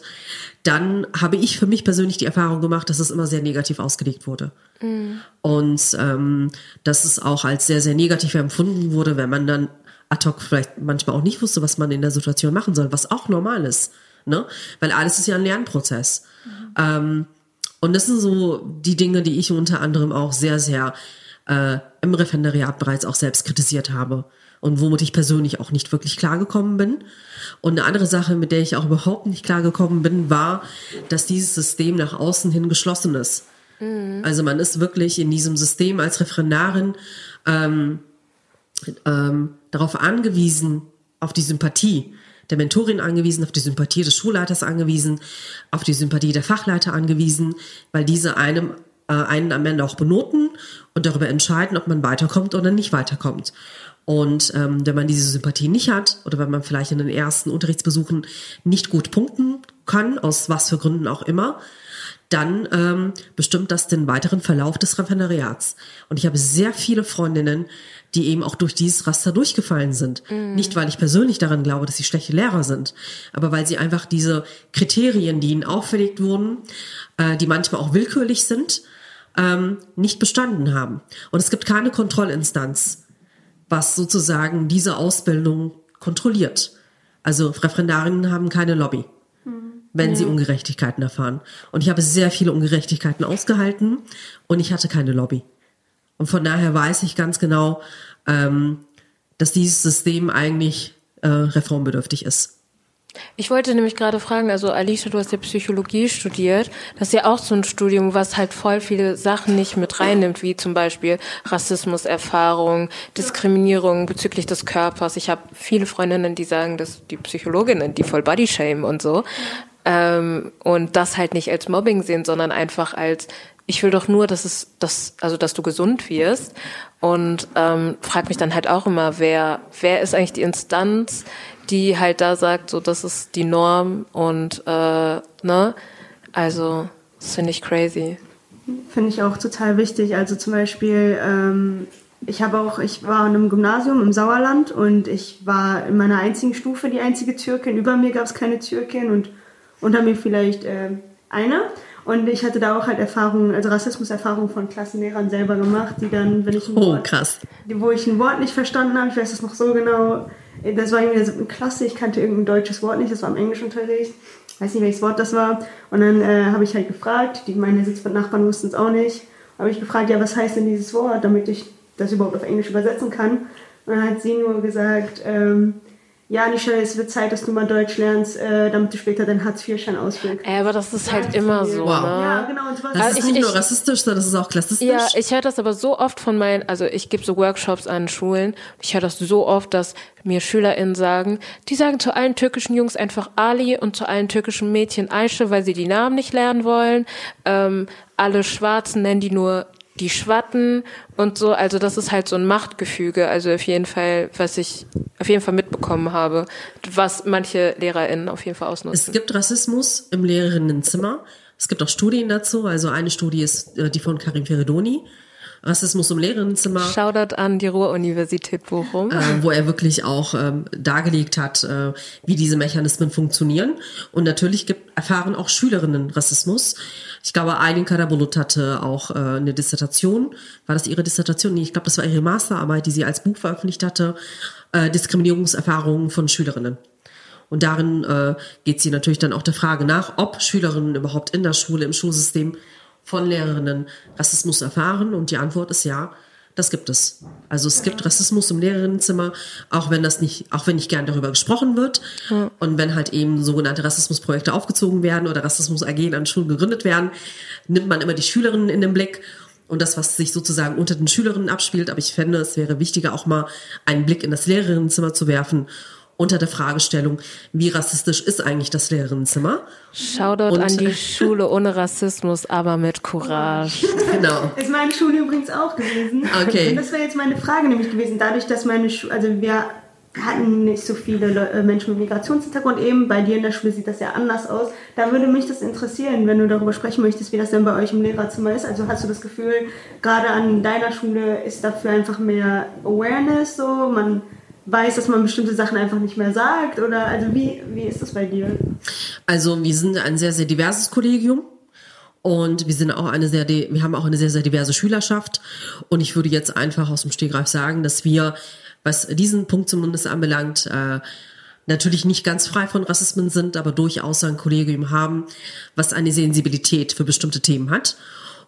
dann habe ich für mich persönlich die Erfahrung gemacht, dass es immer sehr negativ ausgelegt wurde. Und ähm, dass es auch als sehr, sehr negativ empfunden wurde, wenn man dann ad hoc vielleicht manchmal auch nicht wusste, was man in der Situation machen soll, was auch normal ist. Ne? Weil alles ist ja ein Lernprozess. Ähm, und das sind so die Dinge, die ich unter anderem auch sehr, sehr äh, im Referendariat bereits auch selbst kritisiert habe und womit ich persönlich auch nicht wirklich klargekommen bin. Und eine andere Sache, mit der ich auch überhaupt nicht klargekommen bin, war, dass dieses System nach außen hin geschlossen ist. Also man ist wirklich in diesem System als Referendarin ähm, ähm, darauf angewiesen, auf die Sympathie der Mentorin angewiesen, auf die Sympathie des Schulleiters angewiesen, auf die Sympathie der Fachleiter angewiesen, weil diese einem äh, einen am Ende auch benoten und darüber entscheiden, ob man weiterkommt oder nicht weiterkommt. Und ähm, wenn man diese Sympathie nicht hat oder wenn man vielleicht in den ersten Unterrichtsbesuchen nicht gut punkten kann, aus was für Gründen auch immer, dann ähm, bestimmt das den weiteren Verlauf des Referendariats. Und ich habe sehr viele Freundinnen, die eben auch durch dieses Raster durchgefallen sind. Nicht, weil ich persönlich daran glaube, dass sie schlechte Lehrer sind, aber weil sie einfach diese Kriterien, die ihnen auferlegt wurden, äh, die manchmal auch willkürlich sind, ähm, nicht bestanden haben. Und es gibt keine Kontrollinstanz, was sozusagen diese Ausbildung kontrolliert. Also Referendarinnen haben keine Lobby wenn sie Ungerechtigkeiten erfahren. Und ich habe sehr viele Ungerechtigkeiten ausgehalten und ich hatte keine Lobby. Und von daher weiß ich ganz genau, ähm, dass dieses System eigentlich äh, reformbedürftig ist. Ich wollte nämlich gerade fragen, also Alicia, du hast ja Psychologie studiert. Das ist ja auch so ein Studium, was halt voll viele Sachen nicht mit reinnimmt, wie zum Beispiel Rassismuserfahrung, Diskriminierung bezüglich des Körpers. Ich habe viele Freundinnen, die sagen, dass die Psychologinnen, die voll Bodyshame und so, ähm, und das halt nicht als Mobbing sehen, sondern einfach als ich will doch nur, dass es, dass, also dass du gesund wirst. Und ähm, frag mich dann halt auch immer, wer, wer ist eigentlich die Instanz, die halt da sagt, so das ist die Norm und äh, ne, also das finde ich crazy. Finde ich auch total wichtig. Also zum Beispiel, ähm, ich habe auch, ich war in einem Gymnasium im Sauerland und ich war in meiner einzigen Stufe die einzige Türkin. Über mir gab es keine Türkin und unter mir vielleicht äh, eine. Und ich hatte da auch halt Erfahrungen, also Rassismuserfahrungen von Klassenlehrern selber gemacht, die dann, wenn ich ein Oh, Wort, krass. wo ich ein Wort nicht verstanden habe, ich weiß das noch so genau, das war irgendwie in der siebten Klasse, ich kannte irgendein deutsches Wort nicht, das war im Englischunterricht, weiß nicht welches Wort das war. Und dann äh, habe ich halt gefragt, die meine Sitznachbarn wussten es auch nicht, habe ich gefragt, ja, was heißt denn dieses Wort, damit ich das überhaupt auf Englisch übersetzen kann. Und dann hat sie nur gesagt, ähm, ja, Nisha, es wird Zeit, dass du mal Deutsch lernst, äh, damit du später deinen Hartz-IV-Schein ausfüllst. Ey, aber das ist halt immer so, Wow. ne? Ja, genau. Und was Das Also ist ich- nicht nur ich- rassistisch, sondern das ist auch klassistisch. Ja, ich höre das aber so oft von meinen, also ich gebe so Workshops an Schulen. Ich höre das so oft, dass mir SchülerInnen sagen, die sagen zu allen türkischen Jungs einfach Ali und zu allen türkischen Mädchen Aische, weil sie die Namen nicht lernen wollen. Ähm, alle Schwarzen nennen die nur die Schwatten und so. Also das ist halt so ein Machtgefüge. Also auf jeden Fall, was ich auf jeden Fall mitbekommen habe, was manche LehrerInnen auf jeden Fall Es ausnutzen. gibt Rassismus im Lehrerinnenzimmer. Es gibt auch Studien dazu. Also eine Studie ist äh, die von Karim Feridoni. Rassismus im Lehrerinnenzimmer. Shoutout an die Ruhr-Universität Bochum. Äh, wo er wirklich auch ähm, dargelegt hat, äh, wie diese Mechanismen funktionieren. Und natürlich gibt, erfahren auch Schülerinnen Rassismus. Ich glaube, Aylin Karabulut hatte auch äh, eine Dissertation. War das ihre Dissertation? Nee, ich glaube, das war ihre Masterarbeit, die sie als Buch veröffentlicht hatte. Äh, Diskriminierungserfahrungen von Schülerinnen. Und darin äh, geht sie natürlich dann auch der Frage nach, ob Schülerinnen überhaupt in der Schule, im Schulsystem von Lehrerinnen Rassismus erfahren. Und die Antwort ist ja, das gibt es. Also es gibt Rassismus im Lehrerinnenzimmer, auch wenn das nicht, auch wenn nicht gern darüber gesprochen wird. Ja. Und wenn halt eben sogenannte Rassismusprojekte aufgezogen werden oder Rassismus AG an Schulen gegründet werden, nimmt man immer die Schülerinnen in den Blick und das, was sich sozusagen unter den Schülerinnen abspielt. Aber ich fände, es wäre wichtiger, auch mal einen Blick in das Lehrerinnenzimmer zu werfen unter der Fragestellung, wie rassistisch ist eigentlich das Lehrerinnenzimmer? Shoutout und, an die Schule ohne Rassismus, aber mit Courage. [LAUGHS] Genau. Ist meine Schule übrigens auch gewesen. Okay. Und das wäre jetzt meine Frage nämlich gewesen. Dadurch, dass meine Schule, also wir hatten nicht so viele äh, Menschen mit Migrationshintergrund eben. Bei dir in der Schule sieht das ja anders aus. Da würde mich das interessieren, wenn du darüber sprechen möchtest, wie das denn bei euch im Lehrerzimmer ist. Also hast du das Gefühl, gerade an deiner Schule ist dafür einfach mehr Awareness so? Man weiß, dass man bestimmte Sachen einfach nicht mehr sagt? Oder also wie, wie ist das bei dir? Also wir sind ein sehr, sehr diverses Kollegium. Und wir sind auch eine sehr, wir haben auch eine sehr, sehr diverse Schülerschaft. Und ich würde jetzt einfach aus dem Stegreif sagen, dass wir, was diesen Punkt zumindest anbelangt, äh, natürlich nicht ganz frei von Rassismen sind, aber durchaus ein Kollegium haben, was eine Sensibilität für bestimmte Themen hat.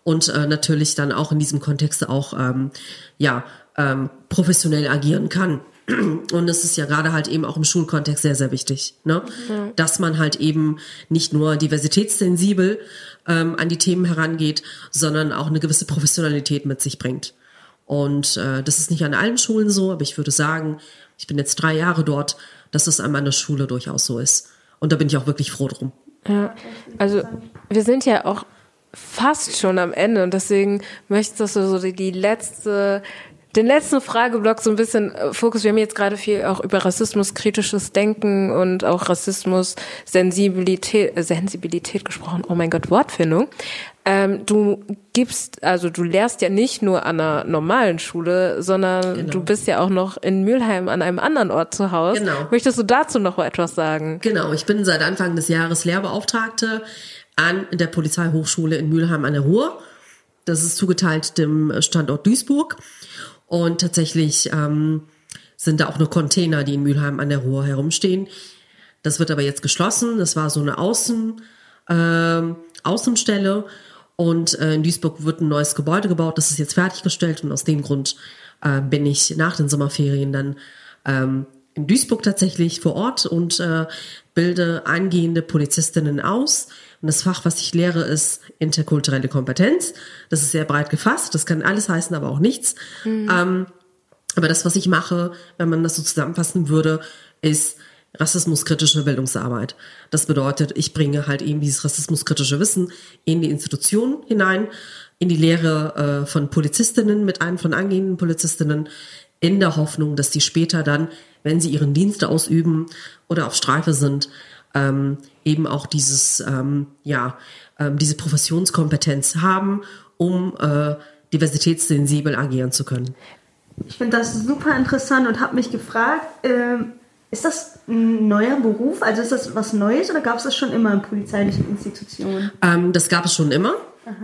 Und äh, natürlich dann auch in diesem Kontext auch ähm, ja, ähm, professionell agieren kann. Und es ist ja gerade halt eben auch im Schulkontext sehr, sehr wichtig, ne? Mhm. dass man halt eben nicht nur diversitätssensibel ähm, an die Themen herangeht, sondern auch eine gewisse Professionalität mit sich bringt. Und äh, das ist nicht an allen Schulen so, aber ich würde sagen, ich bin jetzt drei Jahre dort, dass es an meiner Schule durchaus so ist. Und da bin ich auch wirklich froh drum. Ja, also wir sind ja auch fast schon am Ende und deswegen möchtest du so die, die letzte den letzten Frageblock so ein bisschen äh, Fokus. Wir haben jetzt gerade viel auch über Rassismus-kritisches Denken und auch Rassismus-Sensibilität äh, Sensibilität gesprochen. Oh mein Gott, Wortfindung. Ähm, du gibst, also du lehrst ja nicht nur an einer normalen Schule, sondern genau. du bist ja auch noch in Mülheim an einem anderen Ort zu Hause. Genau. Möchtest du dazu noch etwas sagen? Genau, ich bin seit Anfang des Jahres Lehrbeauftragte an der Polizeihochschule in Mülheim an der Ruhr. Das ist zugeteilt dem Standort Duisburg. Und tatsächlich ähm, sind da auch nur Container, die in Mülheim an der Ruhr herumstehen. Das wird aber jetzt geschlossen. Das war so eine Außen, äh, Außenstelle. Und äh, in Duisburg wird ein neues Gebäude gebaut. Das ist jetzt fertiggestellt. Und aus dem Grund äh, bin ich nach den Sommerferien dann ähm, in Duisburg tatsächlich vor Ort und äh, bilde angehende Polizistinnen aus. Und das Fach, was ich lehre, ist interkulturelle Kompetenz. Das ist sehr breit gefasst. Das kann alles heißen, aber auch nichts. Mhm. Ähm, aber das, was ich mache, wenn man das so zusammenfassen würde, ist rassismuskritische Bildungsarbeit. Das bedeutet, ich bringe halt eben dieses rassismuskritische Wissen in die Institution hinein, in die Lehre äh, von Polizistinnen mit einem von angehenden Polizistinnen, in der Hoffnung, dass die später dann, wenn sie ihren Dienst ausüben oder auf Streife sind, ähm, eben auch dieses, ähm, ja, ähm, diese Professionskompetenz haben, um äh, diversitätssensibel agieren zu können. Ich finde das super interessant und habe mich gefragt, äh, ist das ein neuer Beruf? Also ist das was Neues oder gab es das schon immer in polizeilichen Institutionen? Ähm, das gab es schon immer.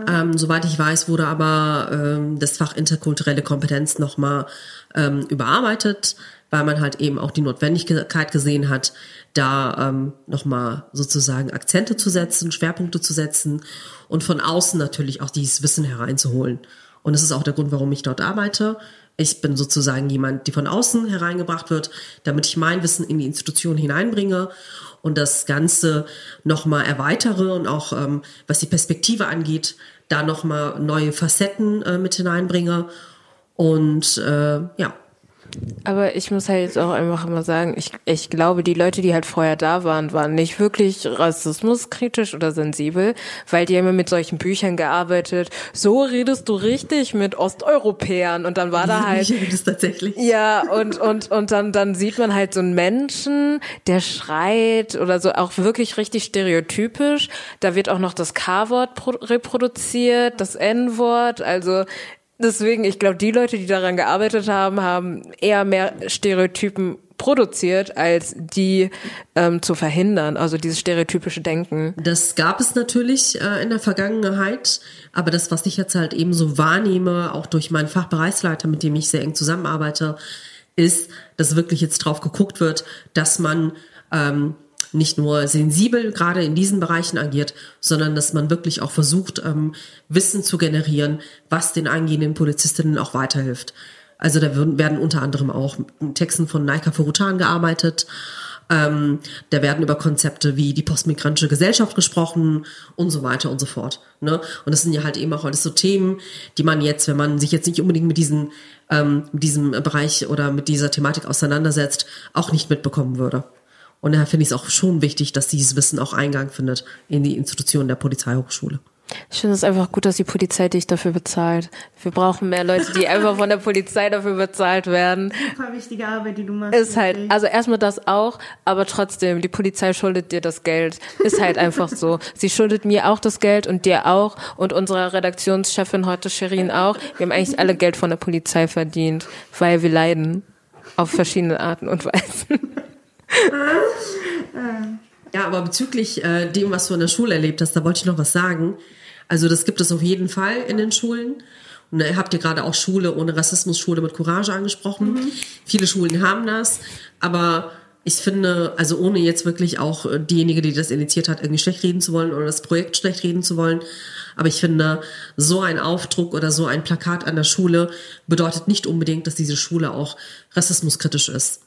Ähm, soweit ich weiß, wurde aber ähm, das Fach interkulturelle Kompetenz nochmal ähm, überarbeitet, weil man halt eben auch die Notwendigkeit gesehen hat, da ähm, nochmal sozusagen Akzente zu setzen, Schwerpunkte zu setzen und von außen natürlich auch dieses Wissen hereinzuholen. Und das ist auch der Grund, warum ich dort arbeite. Ich bin sozusagen jemand, die von außen hereingebracht wird, damit ich mein Wissen in die Institution hineinbringe und das Ganze nochmal erweitere und auch, ähm, was die Perspektive angeht, da nochmal neue Facetten äh, mit hineinbringe. Und äh, ja, aber ich muss halt jetzt auch einfach mal sagen, ich, ich glaube, die Leute, die halt vorher da waren, waren nicht wirklich rassismuskritisch oder sensibel, weil die haben immer mit solchen Büchern gearbeitet. So redest du richtig mit Osteuropäern und dann war da [LAUGHS] halt. Ich tatsächlich. Ja, und, und, und dann, dann sieht man halt so einen Menschen, der schreit oder so auch wirklich richtig stereotypisch. Da wird auch noch das K-Wort reproduziert, das N-Wort. Also Deswegen, ich glaube, die Leute, die daran gearbeitet haben, haben eher mehr Stereotypen produziert, als die ähm, zu verhindern, also dieses stereotypische Denken. Das gab es natürlich äh, in der Vergangenheit, aber das, was ich jetzt halt eben so wahrnehme, auch durch meinen Fachbereichsleiter, mit dem ich sehr eng zusammenarbeite, ist, dass wirklich jetzt drauf geguckt wird, dass man ähm, nicht nur sensibel gerade in diesen Bereichen agiert, sondern dass man wirklich auch versucht, ähm, Wissen zu generieren, was den eingehenden Polizistinnen auch weiterhilft. Also da werden unter anderem auch Texten von Naika Furutan gearbeitet. Ähm, da werden über Konzepte wie die postmigrantische Gesellschaft gesprochen und so weiter und so fort. Ne? Und das sind ja halt eben auch alles so Themen, die man jetzt, wenn man sich jetzt nicht unbedingt mit diesen ähm, mit diesem Bereich oder mit dieser Thematik auseinandersetzt, auch nicht mitbekommen würde. Und daher finde ich es auch schon wichtig, dass dieses Wissen auch Eingang findet in die Institutionen der Polizeihochschule. Ich finde es einfach gut, dass die Polizei dich dafür bezahlt. Wir brauchen mehr Leute, die einfach von der Polizei dafür bezahlt werden. Super wichtige Arbeit, die du machst. Ist halt, also erstmal das auch, aber trotzdem, die Polizei schuldet dir das Geld. Ist halt einfach so. Sie schuldet mir auch das Geld und dir auch und unserer Redaktionschefin heute Sherin auch. Wir haben eigentlich alle Geld von der Polizei verdient, weil wir leiden. Auf verschiedene Arten und Weisen. Ja, aber bezüglich äh, dem, was du in der Schule erlebt hast, da wollte ich noch was sagen. Also das gibt es auf jeden Fall in den Schulen. Und ihr habt ja gerade auch Schule ohne Rassismus, Schule mit Courage angesprochen. Mhm. Viele Schulen haben das, aber ich finde, also ohne jetzt wirklich auch äh, diejenige, die das initiiert hat, irgendwie schlecht reden zu wollen oder das Projekt schlecht reden zu wollen. Aber ich finde, so ein Aufdruck oder so ein Plakat an der Schule bedeutet nicht unbedingt, dass diese Schule auch rassismuskritisch ist.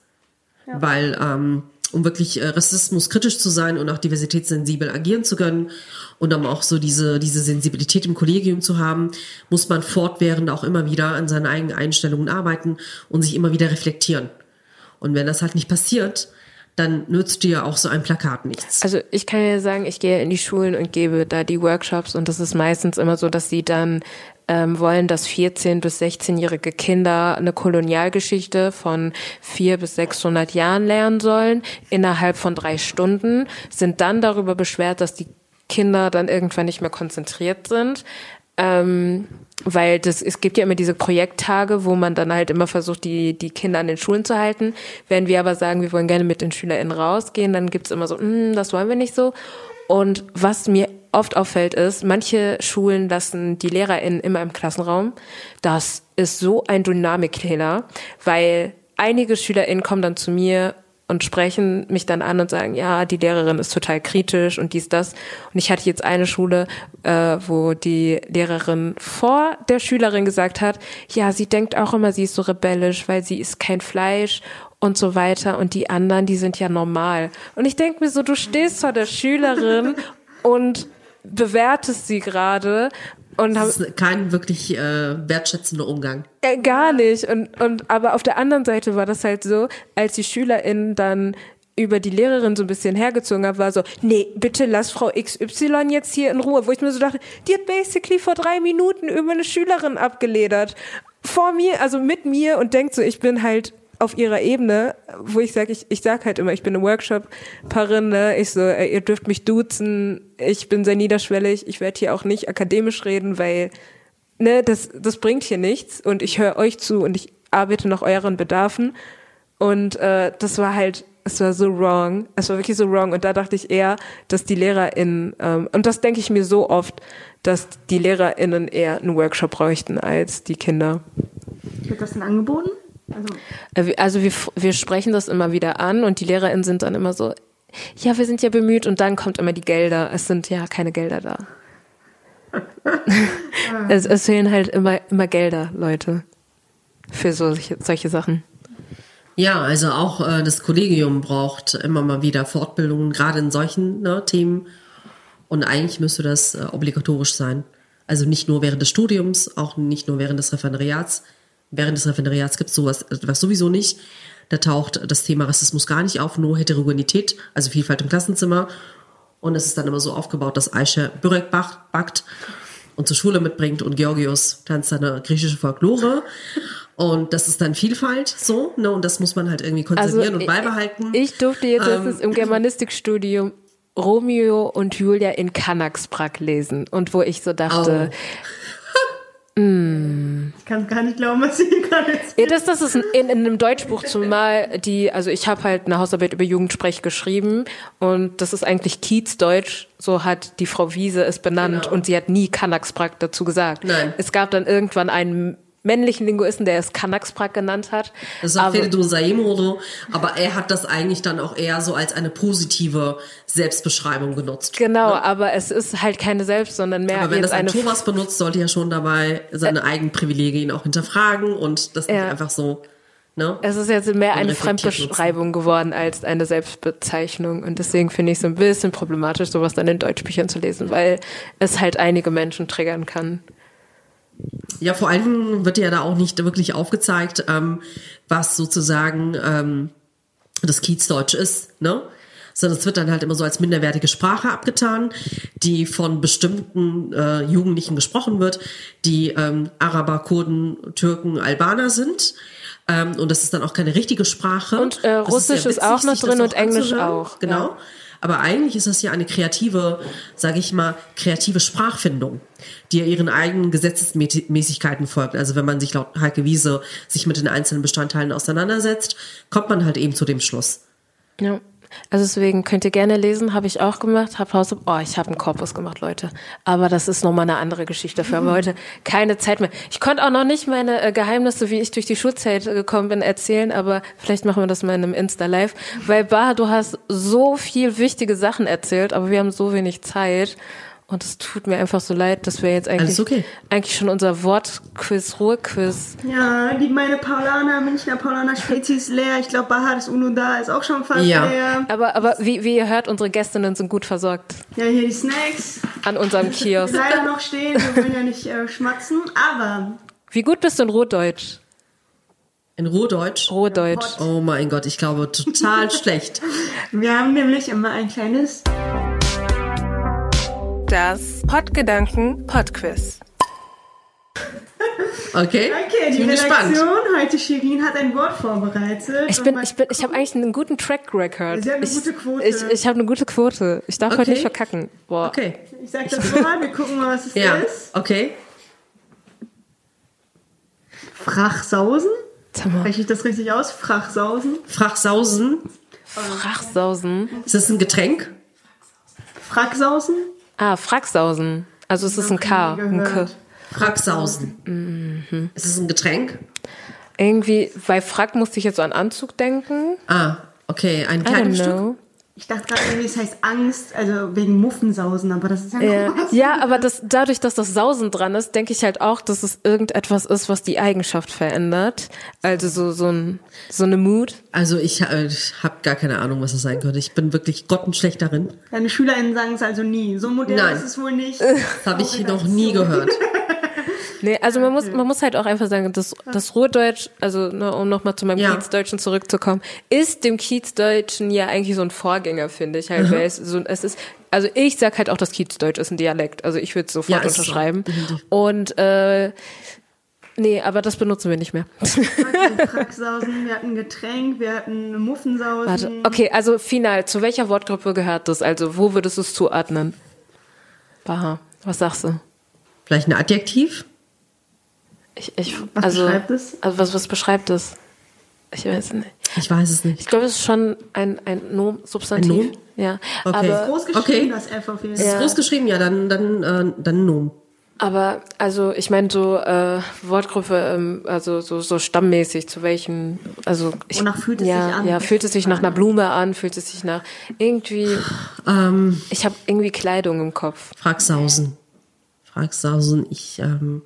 Ja. Weil ähm, um wirklich äh, rassismuskritisch zu sein und auch diversitätssensibel agieren zu können und um auch so diese, diese Sensibilität im Kollegium zu haben, muss man fortwährend auch immer wieder an seinen eigenen Einstellungen arbeiten und sich immer wieder reflektieren. Und wenn das halt nicht passiert, dann nützt dir auch so ein Plakat nichts. Also ich kann ja sagen, ich gehe in die Schulen und gebe da die Workshops und das ist meistens immer so, dass sie dann ähm, wollen, dass 14- bis 16-jährige Kinder eine Kolonialgeschichte von vier bis 600 Jahren lernen sollen, innerhalb von drei Stunden, sind dann darüber beschwert, dass die Kinder dann irgendwann nicht mehr konzentriert sind. Ähm, weil das, es gibt ja immer diese Projekttage, wo man dann halt immer versucht, die, die Kinder an den Schulen zu halten. Wenn wir aber sagen, wir wollen gerne mit den SchülerInnen rausgehen, dann gibt's immer so, mm, das wollen wir nicht so. Und was mir oft auffällt, ist, manche Schulen lassen die LehrerInnen immer im Klassenraum. Das ist so ein Dynamikkiller, weil einige SchülerInnen kommen dann zu mir und sprechen mich dann an und sagen, ja, die Lehrerin ist total kritisch und dies, das. Und ich hatte jetzt eine Schule, äh, wo die Lehrerin vor der Schülerin gesagt hat, ja, sie denkt auch immer, sie ist so rebellisch, weil sie isst kein Fleisch und so weiter. Und die anderen, die sind ja normal. Und ich denke mir so, du stehst vor der Schülerin [LAUGHS] und bewertest sie gerade und das ist kein wirklich äh, wertschätzender Umgang. Äh, gar nicht. Und, und aber auf der anderen Seite war das halt so, als die SchülerInnen dann über die Lehrerin so ein bisschen hergezogen haben, war so, nee, bitte lass Frau XY jetzt hier in Ruhe. Wo ich mir so dachte, die hat basically vor drei Minuten über eine Schülerin abgeledert. Vor mir, also mit mir und denkt so, ich bin halt auf ihrer Ebene, wo ich sage, ich, ich sag halt immer, ich bin eine Workshop-Parin, ne? ich so, ihr dürft mich duzen, ich bin sehr niederschwellig, ich werde hier auch nicht akademisch reden, weil ne, das, das bringt hier nichts und ich höre euch zu und ich arbeite nach euren Bedarfen und äh, das war halt, es war so wrong, es war wirklich so wrong und da dachte ich eher, dass die LehrerInnen, ähm, und das denke ich mir so oft, dass die LehrerInnen eher einen Workshop bräuchten als die Kinder. Wird das denn angeboten? Also, äh, also wir, wir sprechen das immer wieder an und die LehrerInnen sind dann immer so, ja, wir sind ja bemüht und dann kommt immer die Gelder. Es sind ja keine Gelder da. [LAUGHS] es, es fehlen halt immer, immer Gelder, Leute, für solche, solche Sachen. Ja, also auch äh, das Kollegium braucht immer mal wieder Fortbildungen, gerade in solchen ne, Themen. Und eigentlich müsste das äh, obligatorisch sein. Also nicht nur während des Studiums, auch nicht nur während des Referendariats, Während des Referendariats gibt es sowas was sowieso nicht. Da taucht das Thema Rassismus gar nicht auf, nur Heterogenität, also Vielfalt im Klassenzimmer. Und es ist dann immer so aufgebaut, dass Aisha Börek backt und zur Schule mitbringt und Georgios tanzt eine griechische Folklore. Und das ist dann Vielfalt so, ne? Und das muss man halt irgendwie konservieren also, und beibehalten. Ich durfte jetzt ähm, im Germanistikstudium Romeo und Julia in Kanaksbrak lesen und wo ich so dachte, oh. Mm, Ich kann gar nicht glauben, was sie hier gerade Ja, erzählt. das, das ist in, in einem Deutschbuch zumal die, also ich habe halt eine Hausarbeit über Jugendsprech geschrieben und das ist eigentlich Kiezdeutsch, so hat die Frau Wiese es benannt und sie hat nie Kanaxprak dazu gesagt. Genau. Nein. Es gab dann irgendwann einen männlichen Linguisten, der es Kanaxprak genannt hat. Das ist Aber- Feridun Saimoro, aber er hat das eigentlich dann auch eher so als eine positive Selbstbeschreibung genutzt. Genau, aber es ist halt keine Selbst, sondern mehr Aber wenn das ein Thomas benutzt, sollte er schon dabei seine eigenen Privilegien auch hinterfragen und das nicht Ja. einfach so, ne? Es ist jetzt mehr eine Fremdbeschreibung geworden als eine Selbstbezeichnung. Und deswegen finde ich es ein bisschen problematisch, sowas dann in Deutschbüchern zu lesen, weil es halt einige Menschen triggern kann. Ja, vor allem wird ja da auch nicht wirklich aufgezeigt, ähm, was sozusagen ähm, das Kiezdeutsch ist, ne? Sondern es wird dann halt immer so als minderwertige Sprache abgetan, die von bestimmten äh, Jugendlichen gesprochen wird, die ähm, Araber, Kurden, Türken, Albaner sind. Ähm, und das ist dann auch keine richtige Sprache. Und, äh, Russisch sehr ist auch noch drin und Englisch anzuhören. auch, Genau. ja. Aber eigentlich ist das ja eine kreative, sage ich mal, kreative Sprachfindung, die ja ihren eigenen Gesetzesmäßigkeiten folgt. Also wenn man sich laut Heike Wiese sich mit den einzelnen Bestandteilen auseinandersetzt, kommt man halt eben zu dem Schluss. Ja. Also deswegen könnt ihr gerne lesen, habe ich auch gemacht, habe Haus, oh, ich habe einen Korpus gemacht, Leute. Aber das ist nochmal eine andere Geschichte für [LAUGHS] heute. Keine Zeit mehr. Ich konnte auch noch nicht meine äh, Geheimnisse, wie ich durch die Schulzeit äh, gekommen bin, erzählen, aber vielleicht machen wir das mal in einem Insta-Live. Weil Bar, du hast so viel wichtige Sachen erzählt, aber wir haben so wenig Zeit. Und es tut mir einfach so leid, dass wir jetzt eigentlich, okay. eigentlich schon unser Wortquiz, Ruhrquiz Ja, die meine Paulaner, Münchner Paulaner Spezies leer. Ich glaube, Bahares Uno da ist auch schon fast Ja. leer. Aber, aber wie, wie ihr hört, unsere Gästinnen sind gut versorgt Ja, hier die Snacks. an unserem Kiosk. Leider noch stehen, wir wollen ja nicht äh, schmatzen. Aber Wie gut bist du in Rohdeutsch? In Rohdeutsch. Rohdeutsch. Oh mein Gott, ich glaube total [LAUGHS] schlecht. wir haben nämlich immer ein kleines Das Podgedanken Podquiz. Okay, Okay, die bin gespannt. Redaktion, heute Shirin hat ein Wort vorbereitet. Ich bin, mal ich bin, ich habe eigentlich einen guten Track Record. Sie hat eine ich, gute Quote. Ich, ich habe eine gute Quote. Ich darf heute Okay. nicht verkacken. Boah. Okay, Ich sag das [LAUGHS] Wort, wir gucken mal, was es ja, ist. okay. Frachsausen? Sag mal, Spreche ich das richtig aus? Frachsausen? Frachsausen. Frachsausen. Ist das ein Getränk? Fracksausen? Ah, Fracksausen. Also es ist ein K, ein K. gehört. Frachsausen. Mhm. Ist es ein Getränk? Irgendwie, bei Frack musste ich jetzt so an Anzug denken. Ah, okay, ein Kleidungsstück. Ich dachte gerade irgendwie, es heißt Angst, also wegen Muffensausen, aber das ist ja Ja, was. ja, aber das, dadurch, dass das Sausen dran ist, denke ich halt auch, dass es irgendetwas ist, was die Eigenschaft verändert. Also so, so, ein, so eine Mood. Also ich, äh, ich habe gar keine Ahnung, was das sein könnte. Ich bin wirklich grottenschlecht darin. Deine SchülerInnen sagen es also nie. So modern Nein. ist es wohl nicht. Das habe ich noch nie gehört. [LAUGHS] Nee, also man muss, man muss halt auch einfach sagen, das, das Ruhrdeutsch, also ne, um nochmal zu meinem Ja. Kiezdeutschen zurückzukommen, ist dem Kiezdeutschen ja eigentlich so ein Vorgänger, finde ich halt, weil es so, es ist, also ich sag halt auch, das Kiezdeutsch ist ein Dialekt, also ich würde es sofort Ja, unterschreiben. definitiv. Und, äh, nee, aber das benutzen wir nicht mehr. Wir Fracksausen, [LAUGHS] wir hatten Getränk, wir hatten Muffensausen. Warte, okay, also final, zu welcher Wortgruppe gehört das? Also, wo würdest du es zuordnen? Baha, was sagst du? Vielleicht ein Adjektiv? Ich, ich, Was also, beschreibt es? Also, was, was beschreibt es? Ich weiß nicht. Ich weiß es nicht. Ich glaube, es ist schon ein, ein Nom, Substantiv. Ein Nom? Ja. Okay. Aber, Groß geschrieben, Okay. das F auf jeden Ist es Fall. groß geschrieben? Ja, dann, dann, äh, dann Nom. aber, also, ich meine, so, äh, Wortgruppe, ähm, also, so, so stammmäßig, zu welchem, also, ich, Wonach fühlt es ja, sich an? Ja, fühlt es sich nach einer Blume an, fühlt es sich nach, irgendwie, [SIGHS] Ähm, ich habe irgendwie Kleidung im Kopf. Fragshausen. Fragshausen, ich, ähm,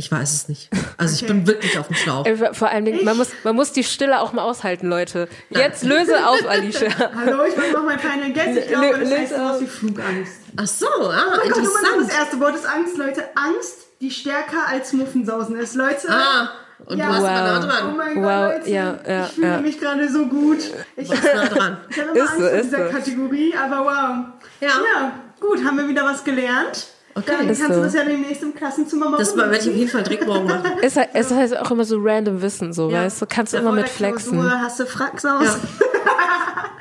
ich weiß es nicht. Also ich bin wirklich auf dem Schlauch. Äh, Vor allem, man muss, man muss die Stille auch mal aushalten, Leute. Jetzt löse auf, Alicia. [LAUGHS] Hallo, ich bin noch mein Final Guess. Ich glaube, das heißt löse sowas wie Flugangst. Ach so, ah, Oh Gott, guck mal, das interessant. erste Wort ist Angst, Leute. Angst, die stärker als Muffensausen ist, Leute. Ah, und Ja. du warst aber nah Wow. Oh dran. mein Gott, Wow, Leute. ja, ja, ich fühle ja. mich gerade so gut. Ich, warst nah [LAUGHS] dran. ich habe immer Ist Angst so, vor ist dieser so. Kategorie, aber wow. Ja. ja, gut, haben wir wieder was gelernt. Okay. Dann kannst so. du das ja demnächst im Klassenzimmer mal Das werde ich auf jeden Fall direkt morgen machen. [LAUGHS] Es, es heißt auch immer so random Wissen, so, Ja. weißt du? Kannst du Ja, immer mit der flexen. Klausur hast du Fracksaus. Ja. [LAUGHS]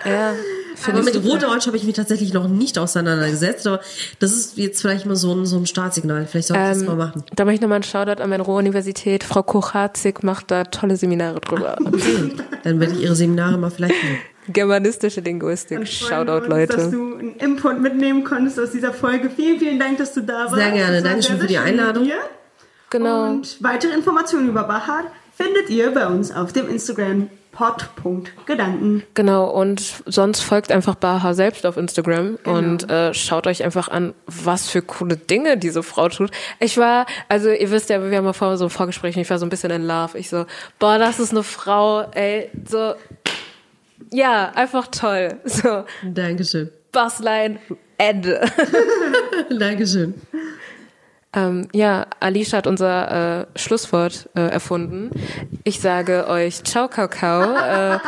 Ja. Aber mit Rohdeutsch habe ich mich tatsächlich noch nicht auseinandergesetzt, aber das ist jetzt vielleicht mal so ein, so ein Startsignal. Vielleicht sollte ich das mal machen. Da mache ich nochmal einen Shoutout an meine Ruhr-Universität. Frau Kochatzig macht da tolle Seminare drüber. Okay, dann werde ich ihre Seminare mal vielleicht nehmen. Germanistische Linguistik. Shoutout, uns, Leute. Dass du einen Input mitnehmen konntest aus dieser Folge. Vielen, vielen Dank, dass du da warst. Sehr gerne. Dankeschön sehr, für die Einladung. Genau. Und weitere Informationen über Bahar findet ihr bei uns auf dem Instagram pod.gedanken. Genau, und sonst folgt einfach Baha selbst auf Instagram und äh, schaut euch einfach an, was für coole Dinge diese Frau tut. Ich war, also ihr wisst ja, wir haben mal vor so ein Vorgespräch, ich war so ein bisschen in Love. Ich so, boah, das ist eine Frau, ey, so, ja, einfach toll. So, Dankeschön. Bassline, Ende. [LAUGHS] Dankeschön. Ähm, ja, Alicia hat unser äh, Schlusswort äh, erfunden. Ich sage euch Ciao, Kakao. Äh,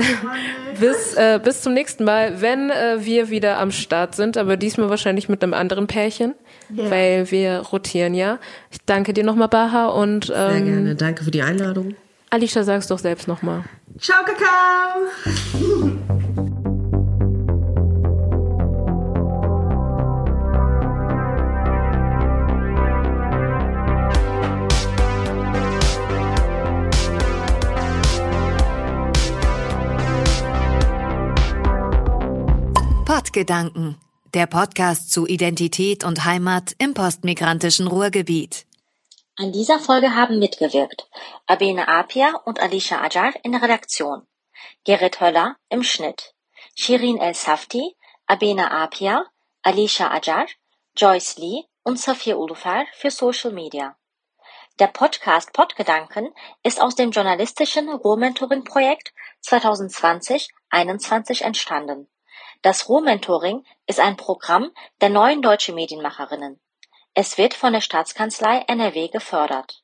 [LAUGHS] bis, äh, bis zum nächsten Mal, wenn äh, wir wieder am Start sind, aber diesmal wahrscheinlich mit einem anderen Pärchen, Ja. weil wir rotieren ja. Ich danke dir nochmal, Baha, und Sehr ähm, gerne. Danke für die Einladung. Alicia, sag's doch selbst nochmal. Ciao, Kakao! Pottgedanken, der Podcast zu Identität und Heimat im postmigrantischen Ruhrgebiet. An dieser Folge haben mitgewirkt Abene Apia und Alicia Ajar in der Redaktion, Gerrit Höller im Schnitt, Shirin El Safti, Abene Apia, Alicia Ajar, Joyce Lee und Safia Ulufar für Social Media. Der Podcast Podgedanken ist aus dem journalistischen Ruhrmentoring-Projekt 2020-21 entstanden. Das Ruhrmentoring ist ein Programm der neuen deutschen Medienmacherinnen. Es wird von der Staatskanzlei NRW gefördert.